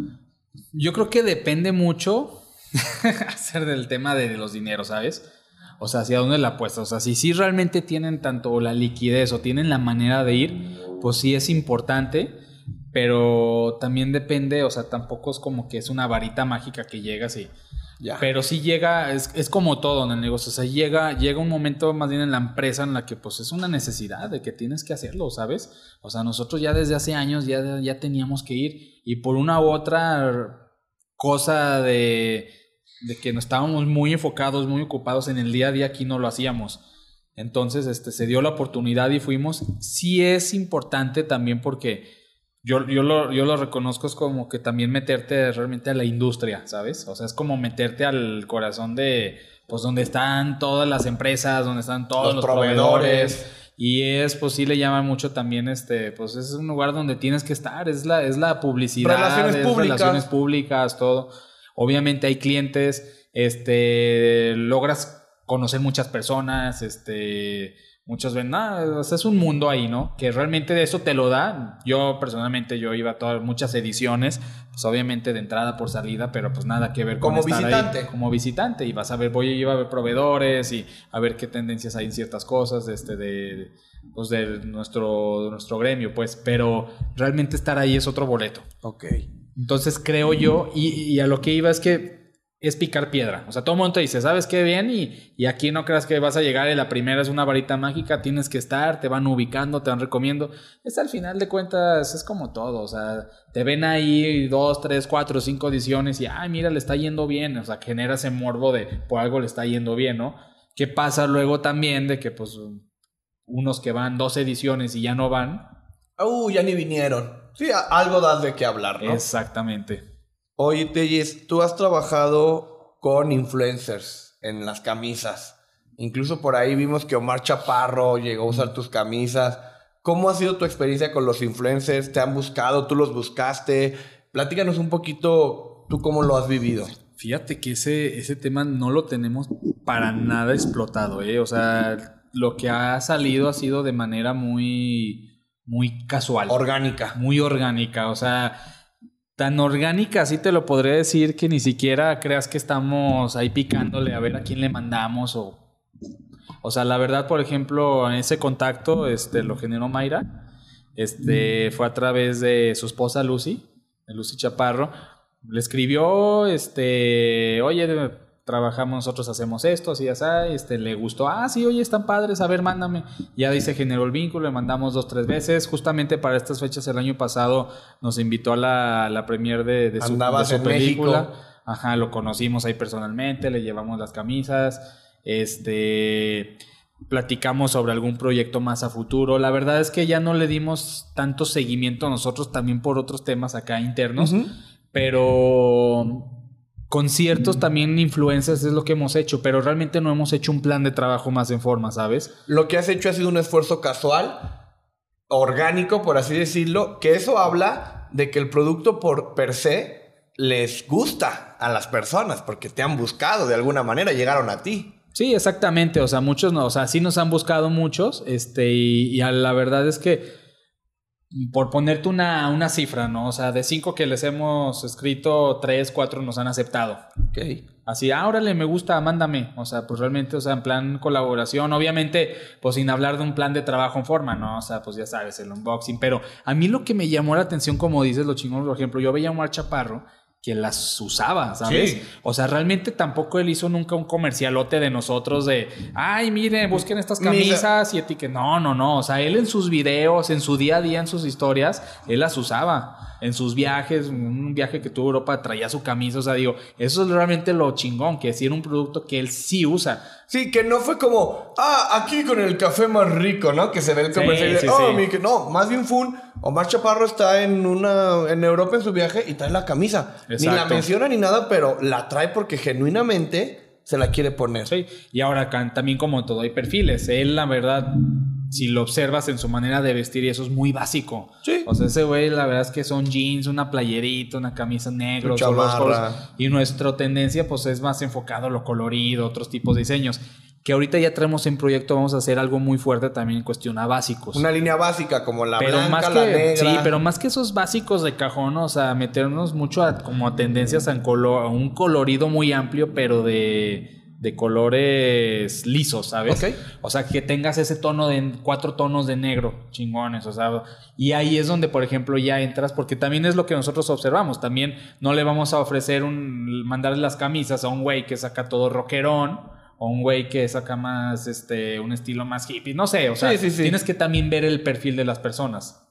Yo creo que depende mucho *laughs* hacer del tema de, los dineros, ¿sabes? O sea, hacia dónde la apuestas. O sea, si sí realmente tienen tanto la liquidez o tienen la manera de ir, pues sí es importante. Pero también depende, o sea, tampoco es como que es una varita mágica que llegas y pero sí llega, es, como todo en el negocio, o sea, llega, llega un momento más bien en la empresa en la que pues es una necesidad de que tienes que hacerlo, ¿sabes? O sea, nosotros ya desde hace años ya, ya teníamos que ir y por una u otra cosa de, de que no estábamos muy enfocados, muy ocupados en el día a día, aquí no lo hacíamos. Entonces, este, se dio la oportunidad y fuimos. Sí es importante también porque yo, yo, lo, yo lo reconozco es como que también meterte realmente a la industria, ¿sabes? O sea, es como meterte al corazón de, pues, donde están todas las empresas, donde están todos los, proveedores. Y es, pues sí le llaman mucho también, este, pues es un lugar donde tienes que estar, es la, es la publicidad, relaciones públicas. relaciones públicas, todo. Obviamente hay clientes, este, logras conocer muchas personas, este, Muchos ven, ah, es un mundo ahí, ¿no? Que realmente de eso te lo da. Yo personalmente, yo iba a todas muchas ediciones, pues obviamente de entrada por salida, pero pues nada que ver con como visitante. como visitante y vas a ver, voy a ir a ver proveedores y a ver qué tendencias hay en ciertas cosas, este, de, pues de nuestro, nuestro gremio, pues, pero realmente estar ahí es otro boleto. Ok. Entonces creo yo, y, y a lo que iba es que es picar piedra. O sea, todo el mundo te dice, ¿sabes qué bien? Y, y, aquí no creas que vas a llegar y la primera es una varita mágica, tienes que estar, te van ubicando, te van recomiendo. Es al final de cuentas, es como todo. O sea, te ven ahí dos, tres, cuatro, cinco ediciones y, ay, mira, le está yendo bien. O sea, genera ese morbo de por algo le está yendo bien, ¿no? ¿Qué pasa luego también de que, pues, unos que van dos ediciones y ya no van? Uh, ya ni vinieron. Sí, algo das de qué hablar, ¿no? Exactamente. Oye, Tellis, tú has trabajado con influencers en las camisas. Incluso por ahí vimos que Omar Chaparro llegó a usar tus camisas. ¿Cómo ha sido tu experiencia con los influencers? ¿Te han buscado? ¿Tú los buscaste? Platícanos un poquito tú cómo lo has vivido. Fíjate que ese, ese tema no lo tenemos para nada explotado, ¿eh? O sea, lo que ha salido ha sido de manera muy, muy casual. Orgánica. Muy orgánica. O sea, tan orgánica, así te lo podría decir, que ni siquiera creas que estamos ahí picándole a ver a quién le mandamos o... O sea, la verdad, por ejemplo, ese contacto este, lo generó Mayra. Este, fue a través de su esposa Lucy, Lucy Chaparro. Le escribió, este, oye, trabajamos, nosotros hacemos esto, así, así, este, le gustó, ah, sí, oye, están padres, a ver, mándame. Ya dice, generó el vínculo, le mandamos dos, tres veces. Justamente para estas fechas, el año pasado, nos invitó a la, la premier de, de, su, película. Ajá, lo conocimos ahí personalmente, le llevamos las camisas, este platicamos sobre algún proyecto más a futuro. La verdad es que ya no le dimos tanto seguimiento nosotros también por otros temas acá internos, pero conciertos también influencias es lo que hemos hecho, pero realmente no hemos hecho un plan de trabajo más en forma, ¿sabes? Lo que has hecho ha sido un esfuerzo casual, orgánico, por así decirlo, que eso habla de que el producto por per se les gusta a las personas, porque te han buscado de alguna manera, llegaron a ti. Sí, exactamente, o sea, muchos no, o sea, sí nos han buscado muchos, este, y, y la verdad es que por ponerte una, una, cifra, ¿no? O sea, de cinco que les hemos escrito, tres, cuatro nos han aceptado. Ok. Así, ah, órale, me gusta, mándame. O sea, pues realmente, o sea, en plan colaboración, obviamente, pues sin hablar de un plan de trabajo en forma, ¿no? O sea, pues ya sabes, el unboxing. Pero a mí lo que me llamó la atención, como dices, lo chingón, por ejemplo, yo veía a Omar Chaparro que las usaba, ¿sabes? O sea, realmente tampoco él hizo nunca un comercialote de nosotros de, ay, miren, busquen estas camisas y etiqueten. No, no, no. O sea, él en sus videos, en su día a día, en sus historias, él las usaba en sus viajes, un viaje que tuvo a Europa, traía su camisa, o sea, digo, eso es realmente lo chingón, que sí era un producto que él sí usa. Sí, que no fue como, ah, aquí con el café más rico, ¿no? Que se ve el comercial sí, oh, mi, no, más bien fue un, Omar Chaparro está en una, en Europa en su viaje y trae la camisa. Ni la menciona ni nada, pero la trae porque genuinamente se la quiere poner. Sí, y ahora también como todo hay perfiles, él la verdad si lo observas en su manera de vestir y eso es muy básico. Sí. O sea, ese güey la verdad es que son jeans, una playerita, una camisa negra, y nuestra tendencia pues es más enfocado a lo colorido, otros tipos de diseños. Que ahorita ya traemos en proyecto, vamos a hacer algo muy fuerte también en cuestión a básicos. Una línea básica como la pero blanca, más que, la negra. Sí, pero más que esos básicos de cajón, o sea, meternos mucho a, como a tendencias a un colorido muy amplio, pero de de colores lisos, ¿sabes? O sea, que tengas ese tono de cuatro tonos de negro, chingones, o sea, y ahí es donde, por ejemplo, ya entras, porque también es lo que nosotros observamos, también no le vamos a ofrecer un, mandarle las camisas a un güey que saca todo rockerón, o un güey que saca más, este, un estilo más hippie, no sé, o sea, tienes que también ver el perfil de las personas.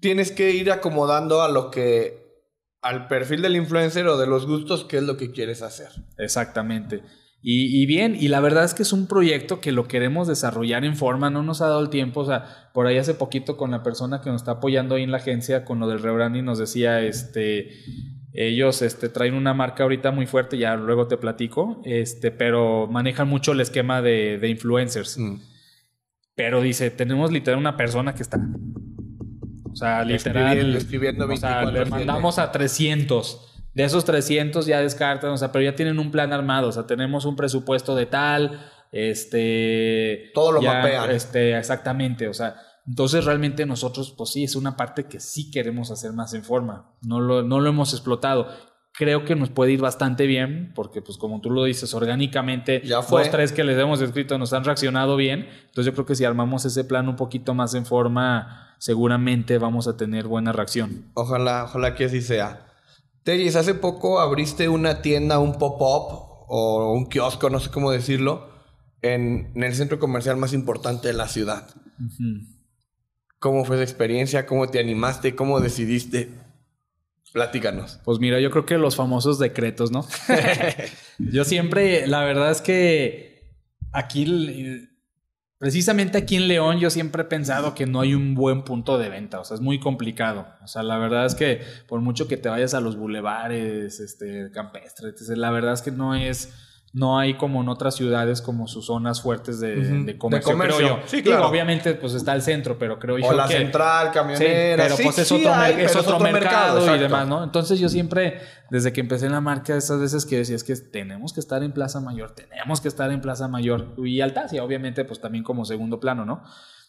Tienes que ir acomodando a lo que, al perfil del influencer o de los gustos, qué es lo que quieres hacer. Exactamente. Y, bien, y la verdad es que es un proyecto que lo queremos desarrollar en forma, no nos ha dado el tiempo, o sea, por ahí hace poquito con la persona que nos está apoyando ahí en la agencia con lo del rebranding nos decía, este, ellos este, traen una marca ahorita muy fuerte, ya luego te platico, este, pero manejan mucho el esquema de, influencers. Mm. Pero dice, tenemos literal una persona que está... O sea, literal... Escribiendo, o sea, le mandamos a 300 de esos 300 ya descartan, o sea, pero ya tienen un plan armado, o sea, tenemos un presupuesto de tal, este... Todo lo ya, mapean. Este, exactamente, o sea, entonces realmente nosotros, pues sí, es una parte que sí queremos hacer más en forma, no lo, no lo hemos explotado. Creo que nos puede ir bastante bien, porque pues como tú lo dices, orgánicamente, Ya fue. dos, tres que les hemos escrito nos han reaccionado bien. Entonces yo creo que si armamos ese plan un poquito más en forma, seguramente vamos a tener buena reacción. Ojalá, ojalá que así sea. Telles, hace poco abriste una tienda, un pop-up o un kiosco, no sé cómo decirlo, en, en el centro comercial más importante de la ciudad. ¿Cómo fue esa experiencia? ¿Cómo te animaste? ¿Cómo decidiste? Platícanos. Pues mira, yo creo que los famosos decretos, ¿no? *laughs* yo siempre, la verdad es que aquí, precisamente aquí en León, yo siempre he pensado que no hay un buen punto de venta, o sea, es muy complicado. O sea, la verdad es que por mucho que te vayas a los bulevares, este, campestres, la verdad es que no es... No hay como en otras ciudades como sus zonas fuertes de, de comercio, De comercio. creo yo. Sí, Digo, claro. obviamente, pues está el centro, pero creo yo O la que... central, Sí, camionera. pero sí, pues es otro, hay, es pero otro mercado, y exacto. demás, ¿no? Entonces yo siempre, desde que empecé en la marca, esas veces que decía es que tenemos que estar en Plaza Mayor, tenemos que estar en Plaza Mayor y Altacia, obviamente, pues también como segundo plano, ¿no?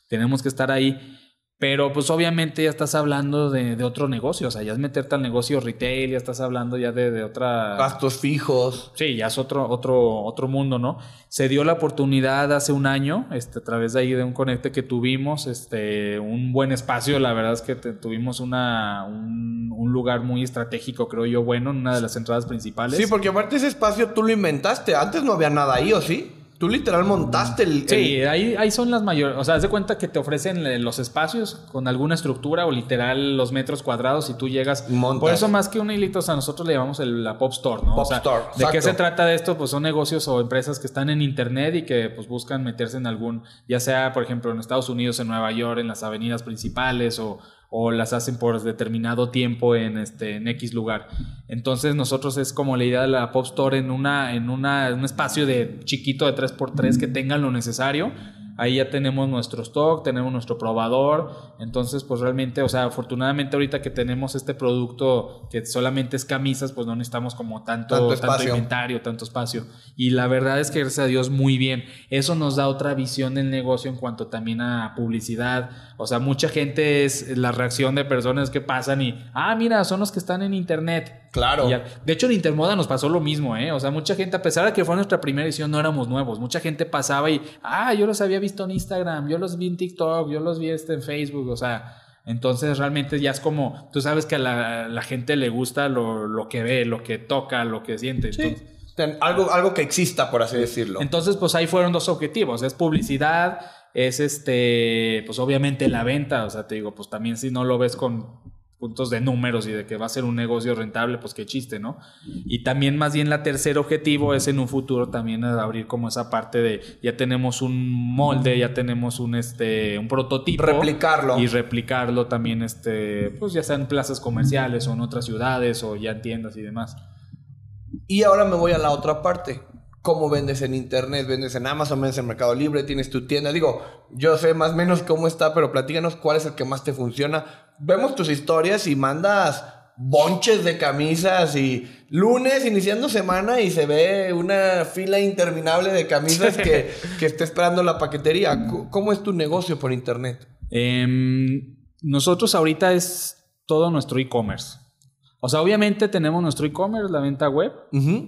Tenemos que estar ahí. Pero pues obviamente ya estás hablando de, de otro negocio, o sea, ya es meterte al negocio retail, ya estás hablando ya de, de otra... Gastos fijos. Sí, ya es otro, otro, otro mundo, ¿no? Se dio la oportunidad hace un año, este, a través de ahí de un conecte que tuvimos, este, un buen espacio, la verdad es que te- tuvimos una, un, un lugar muy estratégico, creo yo, bueno, en una de las entradas principales. Sí, porque aparte ese espacio tú lo inventaste. Antes no había nada ahí, ¿o sí? Tú literal montaste el... Sí, el- ahí, ahí son las mayores. O sea, haz de cuenta que te ofrecen los espacios con alguna estructura o literal los metros cuadrados y tú llegas. Montas. Por eso, más que un hilito, o sea, nosotros le llamamos el- la Pop Store, ¿no? Pop o sea, Store, ¿De qué se trata de esto? Pues son negocios o empresas que están en internet y que pues buscan meterse en algún, ya sea, por ejemplo, en Estados Unidos, en Nueva York, en las avenidas principales o o las hacen por determinado tiempo en este en X lugar. Entonces nosotros es como la idea de la Pop Store en una en una un espacio de chiquito de 3x3 que tengan lo necesario. Ahí ya tenemos nuestro stock, tenemos nuestro probador. Entonces, pues realmente, o sea, afortunadamente ahorita que tenemos este producto que solamente es camisas, pues no necesitamos como tanto, Tanto inventario, tanto espacio. Y la verdad es que gracias a Dios muy bien. Eso nos da otra visión del negocio en cuanto también a publicidad. O sea, mucha gente es la reacción de personas que pasan y, ah, mira, son los que están en internet. Claro. Ya- de hecho, en Intermoda nos pasó lo mismo, ¿eh? O sea, mucha gente, a pesar de que fue nuestra primera edición, no éramos nuevos. Mucha gente pasaba y, ah, yo los había visto en Instagram, yo los vi en TikTok, yo los vi este en Facebook, o sea. Entonces realmente ya es como, tú sabes que a la, la gente le gusta lo, lo que ve, lo que toca, lo que siente. Sí. Entonces, algo, algo que exista, por así decirlo. entonces, pues ahí fueron dos objetivos. Es publicidad, es este, pues obviamente la venta. O sea, te digo, pues también si no lo ves con puntos de números y de que va a ser un negocio rentable, pues qué chiste, ¿no? Y también más bien la tercer objetivo es en un futuro también abrir como esa parte de ya tenemos un molde, ya tenemos un este un prototipo Replicarlo. y replicarlo también este pues ya sea en plazas comerciales o en otras ciudades o ya en tiendas y demás. Y ahora me voy a la otra parte. ¿Cómo vendes en internet? ¿Vendes en Amazon? ¿Vendes en Mercado Libre? ¿Tienes tu tienda? Digo, yo sé más o menos cómo está, pero platícanos cuál es el que más te funciona. Vemos tus historias y mandas bonches de camisas y lunes iniciando semana y se ve una fila interminable de camisas que, *laughs* que está esperando la paquetería. ¿Cómo es tu negocio por internet? Em, nosotros ahorita es todo nuestro e-commerce. O sea, obviamente tenemos nuestro e-commerce, la venta web.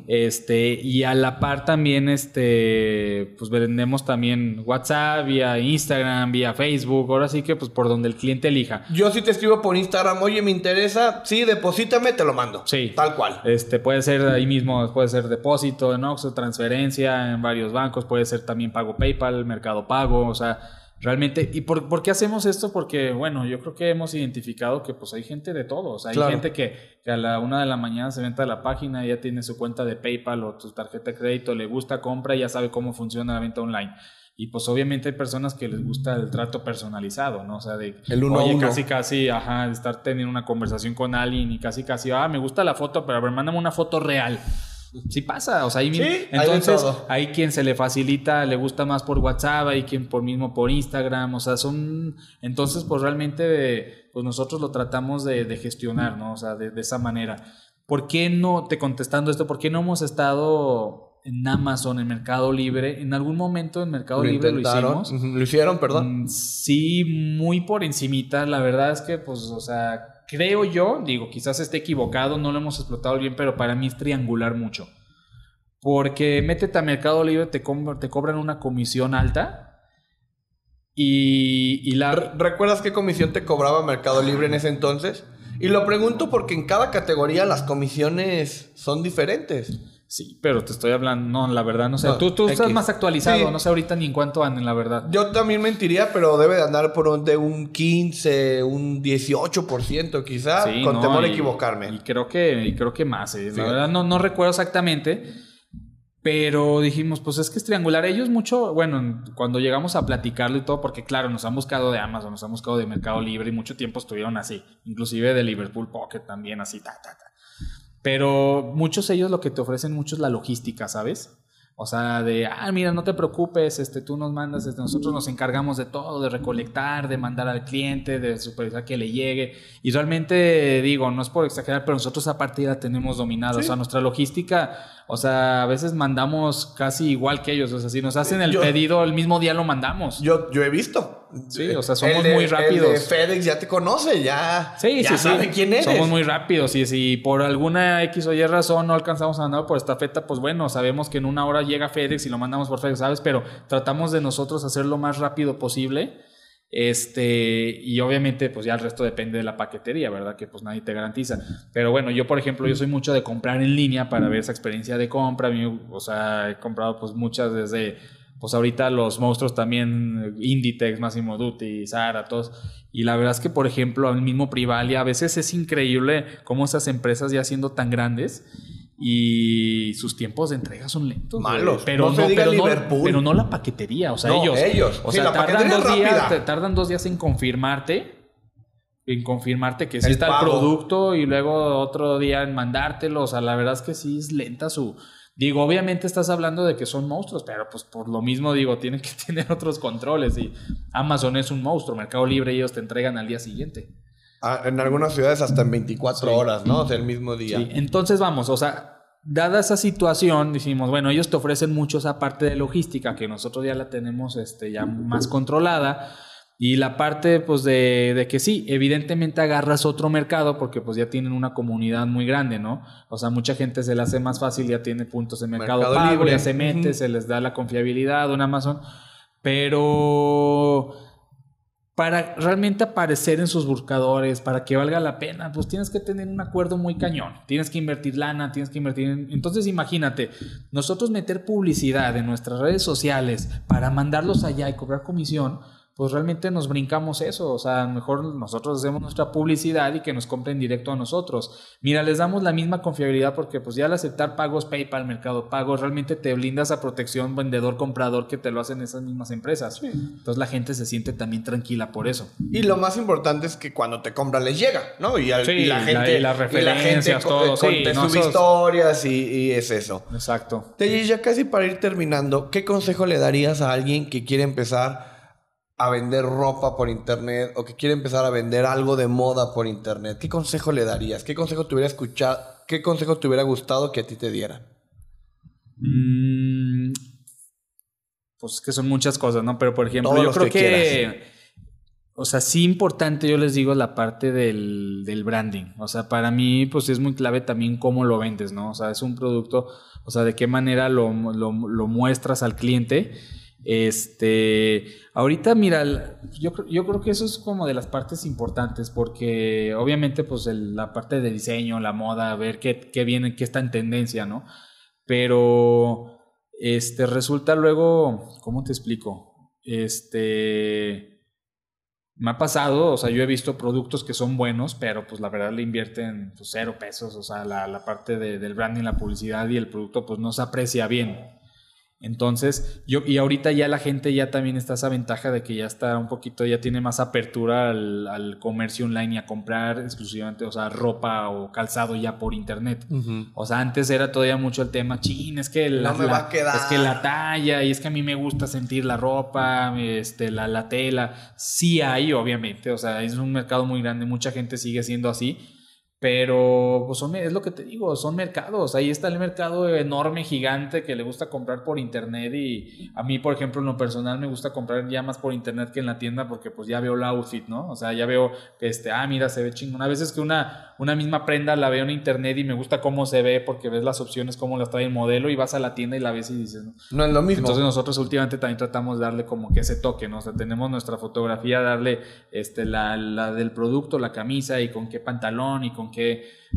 Este, y a la par también, este, pues vendemos también WhatsApp, vía Instagram, vía Facebook. Ahora sí que, pues por donde el cliente elija. Yo si te escribo por Instagram, oye, me interesa, sí, deposítame, te lo mando. Sí. Tal cual. Este, puede ser ahí mismo, puede ser depósito en Oxxo, transferencia en varios bancos, puede ser también pago PayPal, Mercado Pago, o sea, realmente, ¿y por, por qué hacemos esto? Porque, bueno, yo creo que hemos identificado que pues hay gente de todo, o sea, hay Claro. gente que, que a la una de la mañana se venta a la página, ya tiene su cuenta de PayPal o su tarjeta de crédito, le gusta, compra y ya sabe cómo funciona la venta online. Y pues obviamente hay personas que les gusta el trato personalizado, ¿no? O sea, de El uno a uno. casi casi, ajá, de estar teniendo una conversación con alguien y casi casi, ah, me gusta la foto, pero a ver, mándame una foto real. Sí pasa, o sea, ahí Sí, hay de entonces hay quien se le facilita, le gusta más por WhatsApp, hay quien por mismo por Instagram, o sea, son entonces pues realmente pues nosotros lo tratamos de, de gestionar, ¿no? O sea, de, de esa manera. ¿Por qué no, te contestando esto, por qué no hemos estado en Amazon, en Mercado Libre. En algún momento en Mercado Libre lo hicimos. Lo hicieron, perdón. Mm, sí, muy por encimita. La verdad es que, pues, o sea, creo yo, digo, quizás esté equivocado, no lo hemos explotado bien, pero para mí es triangular mucho. Porque métete a Mercado Libre, te, cobran una comisión alta. Y la... ¿Recuerdas qué comisión te cobraba Mercado Libre en ese entonces? Y lo pregunto porque en cada categoría las comisiones son diferentes. Sí, pero te estoy hablando, no, la verdad, no sé. tú, tú estás más actualizado, no sé ahorita ni en cuánto andan, la verdad. Yo también mentiría, pero debe de andar por un, de un 15, un 18% quizás, con temor a equivocarme. Y creo que, y creo que más, eh. la verdad no, no recuerdo exactamente, pero dijimos, pues es que es triangular. Ellos mucho, bueno, cuando llegamos a platicarlo y todo, porque claro, nos han buscado de Amazon, nos han buscado de Mercado Libre y mucho tiempo estuvieron así, inclusive de Liverpool Pocket también, así, ta, ta, ta. Pero muchos de ellos lo que te ofrecen mucho es la logística, ¿sabes? O sea, de, ah, mira, no te preocupes, este, tú nos mandas, este, nosotros nos encargamos de todo, de recolectar, de mandar al cliente, de supervisar que le llegue. Y realmente, digo, no es por exagerar, pero nosotros aparte ya la tenemos dominada. O sea, nuestra logística, o sea, a veces mandamos casi igual que ellos. O sea, si nos hacen el pedido, el mismo día lo mandamos. Yo, yo he visto. Sí, o sea, somos muy rápidos. El de FedEx ya te conoce, ya, sí, ya sabe quién eres. Somos muy rápidos. Y si por alguna X o Y razón no alcanzamos a mandar por esta feta, pues bueno, sabemos que en una hora llega FedEx y lo mandamos por FedEx, ¿sabes? Pero tratamos de nosotros hacer lo más rápido posible. Este, y obviamente, pues ya el resto depende de la paquetería, ¿verdad? Que pues nadie te garantiza. Pero bueno, yo, por ejemplo, yo soy mucho de comprar en línea para ver esa experiencia de compra. o sea, he comprado pues muchas desde, pues ahorita los monstruos también, Inditex, Massimo Dutti, Zara, todos. Y la verdad es que, por ejemplo, el mismo Privalia, a veces es increíble cómo esas empresas ya siendo tan grandes y sus tiempos de entrega son lentos. Malos. Pero, no, pero, no, la paquetería. O sea, ellos. ellos. O sea, tardan, dos días, tardan dos días en confirmarte. En confirmarte que sí está el producto y luego otro día en mandártelo. O sea, la verdad es que sí es lenta su. Digo, obviamente estás hablando de que son monstruos, pero pues por lo mismo digo, tienen que *laughs* tener otros controles. Y Amazon es un monstruo, Mercado Libre ellos te entregan al día siguiente. Ah, en algunas ciudades hasta en 24 horas, ¿no? O sea, el mismo día. Sí. Entonces, vamos, o sea, dada esa situación, decimos, bueno, ellos te ofrecen mucho esa parte de logística que nosotros ya la tenemos este, ya más controlada. Y la parte, pues, de, de, que sí, evidentemente agarras otro mercado porque, pues, ya tienen una comunidad muy grande, ¿no? O sea, mucha gente se le hace más fácil, ya tiene puntos de mercado, pago, libre. ya se mete, se les da la confiabilidad un Amazon. Pero para realmente aparecer en sus buscadores, para que valga la pena, pues tienes que tener un acuerdo muy cañón. Tienes que invertir lana, tienes que invertir en... Entonces imagínate, nosotros meter publicidad en nuestras redes sociales para mandarlos allá y cobrar comisión, pues realmente nos brincamos eso. O sea, mejor nosotros hacemos nuestra publicidad y que nos compren directo a nosotros. Mira, les damos la misma confiabilidad porque pues ya al aceptar pagos PayPal, Mercado Pago, realmente te blindas a protección vendedor-comprador que te lo hacen esas mismas empresas. Entonces la gente se siente también tranquila por eso. Y lo más importante es que cuando te compra les llega, ¿no? Y, la gente... Y, las referencias, todo. te historias y, es eso. Exacto. Te ya casi para ir terminando, ¿qué consejo le darías a alguien que quiere empezar a vender ropa por internet o que quiere empezar a vender algo de moda por internet, ¿qué consejo le darías? ¿Qué consejo te hubiera escuchado? ¿Qué consejo te hubiera gustado que a ti te diera? Mm, pues que son muchas cosas, ¿no? Pero por ejemplo, yo creo que, o sea, sí importante, yo les digo, la parte del, del, branding. O sea, para mí, pues es muy clave también cómo lo vendes, ¿no? O sea, es un producto, o sea, de qué manera lo, lo, lo muestras al cliente este, ahorita, mira, yo, yo creo que eso es como de las partes importantes, porque obviamente, pues la parte de diseño, la moda, ver qué, qué viene, qué está en tendencia, ¿no? Pero, este, resulta luego, ¿cómo te explico? Este, me ha pasado, o sea, yo he visto productos que son buenos, pero pues la verdad le invierten pues, cero pesos, o sea, la, la parte de, del branding, la publicidad y el producto pues no se aprecia bien. Entonces, yo, y ahorita ya la gente ya también está esa ventaja de que ya está un poquito, ya tiene más apertura al, comercio online y a comprar exclusivamente, o sea, ropa o calzado ya por internet. O sea, antes era todavía mucho el tema, chin, es que la, es que la talla, y es que a mí me gusta sentir la ropa, este, la, la tela. Sí hay, obviamente, o sea, es un mercado muy grande, mucha gente sigue siendo así Pero pues son, es lo que te digo, son mercados. Ahí está el mercado enorme, gigante, que le gusta comprar por internet. Y a mí, por ejemplo, en lo personal me gusta comprar ya más por internet que en la tienda porque pues ya veo la outfit, ¿no? O sea, ya veo que este, ah, mira, se ve chingón. A veces que una, una misma prenda la veo en internet y me gusta cómo se ve porque ves las opciones, cómo las trae el modelo y vas a la tienda y la ves y dices, no, no es lo mismo. Entonces nosotros últimamente también tratamos de darle como que ese toque, ¿no? O sea, tenemos nuestra fotografía, darle este, la, la del producto, la camisa y con qué pantalón y con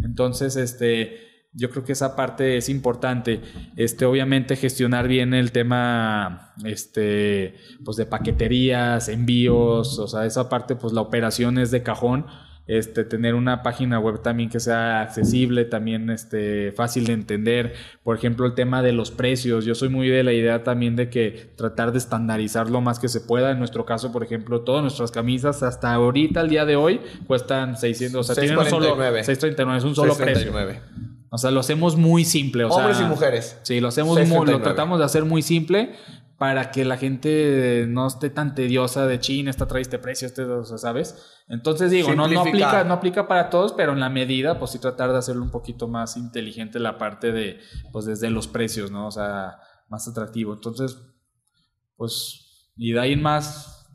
entonces, este, yo creo que esa parte es importante. Este, obviamente, gestionar bien el tema este, pues de paqueterías, envíos, o sea, esa parte, pues la operación es de cajón. Este, tener una página web también que sea accesible, también este, fácil de entender. Por ejemplo, el tema de los precios. Yo soy muy de la idea también de que tratar de estandarizar lo más que se pueda. En nuestro caso, por ejemplo, todas nuestras camisas hasta ahorita, al día de hoy, cuestan 600. O sea, tienen un solo 639, es un solo 639. precio. O sea, lo hacemos muy simple. Hombres y mujeres. Sí, lo hacemos muy, lo tratamos de hacer muy simple para que la gente no esté tan tediosa de China, esta trae este precio, este, ¿sabes? Entonces digo, no, no, aplica, no aplica para todos, pero en la medida, pues sí tratar de hacerlo un poquito más inteligente la parte de, pues desde los precios, ¿no? O sea, más atractivo. Entonces, pues, y de ahí en más,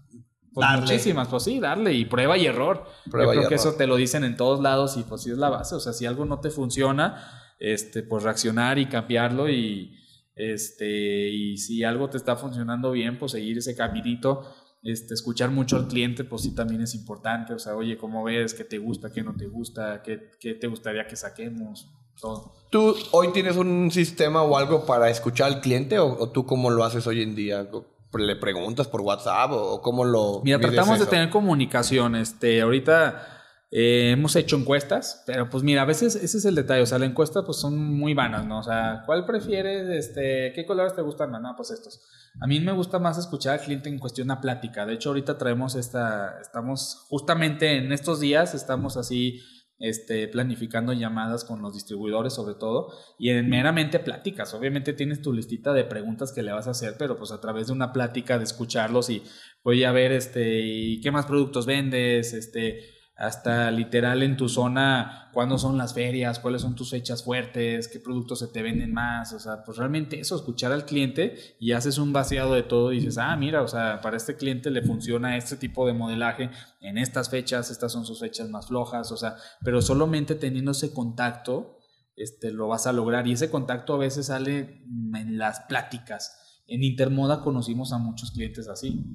pues muchísimas, pues sí, darle y prueba y error. Prueba Yo creo que eso te lo dicen en todos lados y pues sí es la base. O sea, si algo no te funciona, este, pues reaccionar y cambiarlo y este, y si algo te está funcionando bien, pues seguir ese caminito. Este, escuchar mucho al cliente, pues sí también es importante. O sea, oye, ¿cómo ves? ¿Qué te gusta? ¿Qué no te gusta? ¿Qué, qué te gustaría que saquemos? Todo. ¿Tú hoy tienes un sistema o algo para escuchar al cliente o, tú cómo lo haces hoy en día? ¿Le preguntas por WhatsApp o, cómo lo... Mira, tratamos de tener comunicación. Este, ahorita eh, hemos hecho encuestas, pero pues mira, a veces ese es el detalle, o sea, la encuesta pues son muy vanas, ¿no? O sea, ¿cuál prefieres? Este, ¿Qué colores te gustan más? No, pues estos. A mí me gusta más escuchar al cliente en cuestión a plática. De hecho, ahorita traemos esta, estamos justamente en estos días, estamos así este, planificando llamadas con los distribuidores sobre todo y en meramente pláticas. Obviamente tienes tu listita de preguntas que le vas a hacer, pero pues a través de una plática de escucharlos y voy a ver este, ¿y qué más productos vendes? Este, hasta literal en tu zona, cuándo son las ferias, cuáles son tus fechas fuertes, qué productos se te venden más, o sea, pues realmente eso, escuchar al cliente y haces un vaciado de todo y dices, ah, mira, o sea, para este cliente le funciona este tipo de modelaje en estas fechas, estas son sus fechas más flojas, o sea, pero solamente teniendo ese contacto, este, lo vas a lograr y ese contacto a veces sale en las pláticas en Intermoda conocimos a muchos clientes así,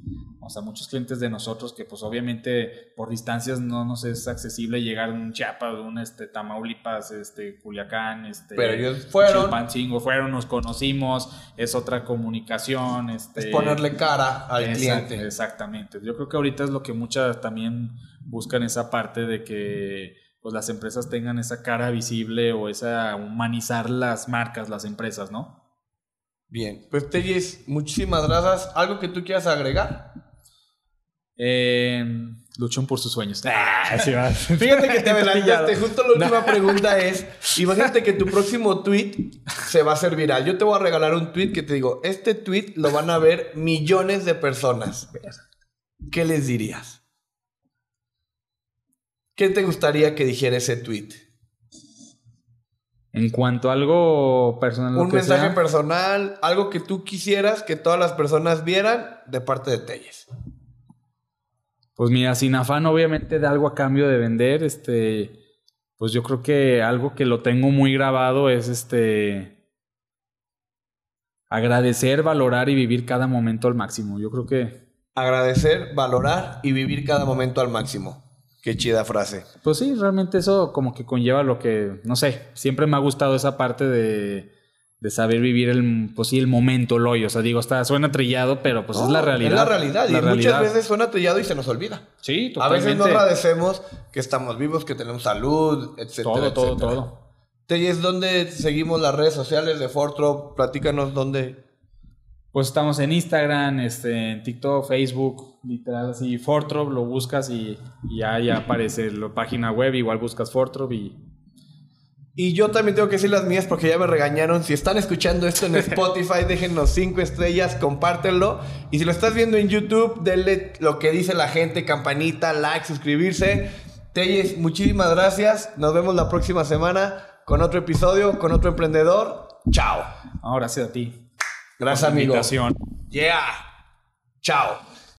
o sea, muchos clientes de nosotros que pues obviamente por distancias no nos es accesible llegar a un Chiapas, un este, Tamaulipas, este, Culiacán, este, pero ellos fueron, fueron, nos conocimos, es otra comunicación, este, es ponerle cara al cliente. Exactamente, yo creo que ahorita es lo que muchas también buscan esa parte de que pues las empresas tengan esa cara visible o esa humanizar las marcas, las empresas, ¿no? Bien, pues Telles, muchísimas gracias. ¿Algo que tú quieras agregar? Eh, luchón por sus sueños. Ah, *laughs* Fíjate que te adelantaste. Justo la última pregunta es: *laughs* Imagínate que tu próximo tweet se va a hacer viral. Yo te voy a regalar un tweet que te digo: Este tweet lo van a ver millones de personas. ¿Qué les dirías? ¿Qué te gustaría que dijera ese tweet? En cuanto a algo personal. Un mensaje personal, algo que tú quisieras que todas las personas vieran de parte de Telles. Pues mira, sin afán obviamente de algo a cambio de vender, este, pues yo creo que algo que lo tengo muy grabado es este, agradecer, valorar y vivir cada momento al máximo. Yo creo que... Agradecer, valorar y vivir cada momento al máximo. Qué chida frase. Pues sí, realmente eso como que conlleva lo que, no sé, siempre me ha gustado esa parte de, de saber vivir el, pues sí, el momento, el hoy. O sea, digo, está, suena trillado, pero pues es la realidad. Es la realidad. y muchas veces suena trillado y se nos olvida. Sí, totalmente. A veces no agradecemos que estamos vivos, que tenemos salud, etcétera, Todo, todo, todo. Telles, ¿dónde seguimos las redes sociales de Fortro? Platícanos dónde pues estamos en Instagram, este, en TikTok, Facebook, literal así, Fortrop, lo buscas y, ya, ya aparece la página web, igual buscas Fortrop y... Y yo también tengo que decir las mías porque ya me regañaron. Si están escuchando esto en *laughs* Spotify, déjenos cinco estrellas, compártenlo. Y si lo estás viendo en YouTube, denle lo que dice la gente, campanita, like, suscribirse. Telles, muchísimas gracias. Nos vemos la próxima semana con otro episodio, con otro emprendedor. Chao. Ahora sí a ti. Gracias, amigo. Invitación. Yeah. Chao.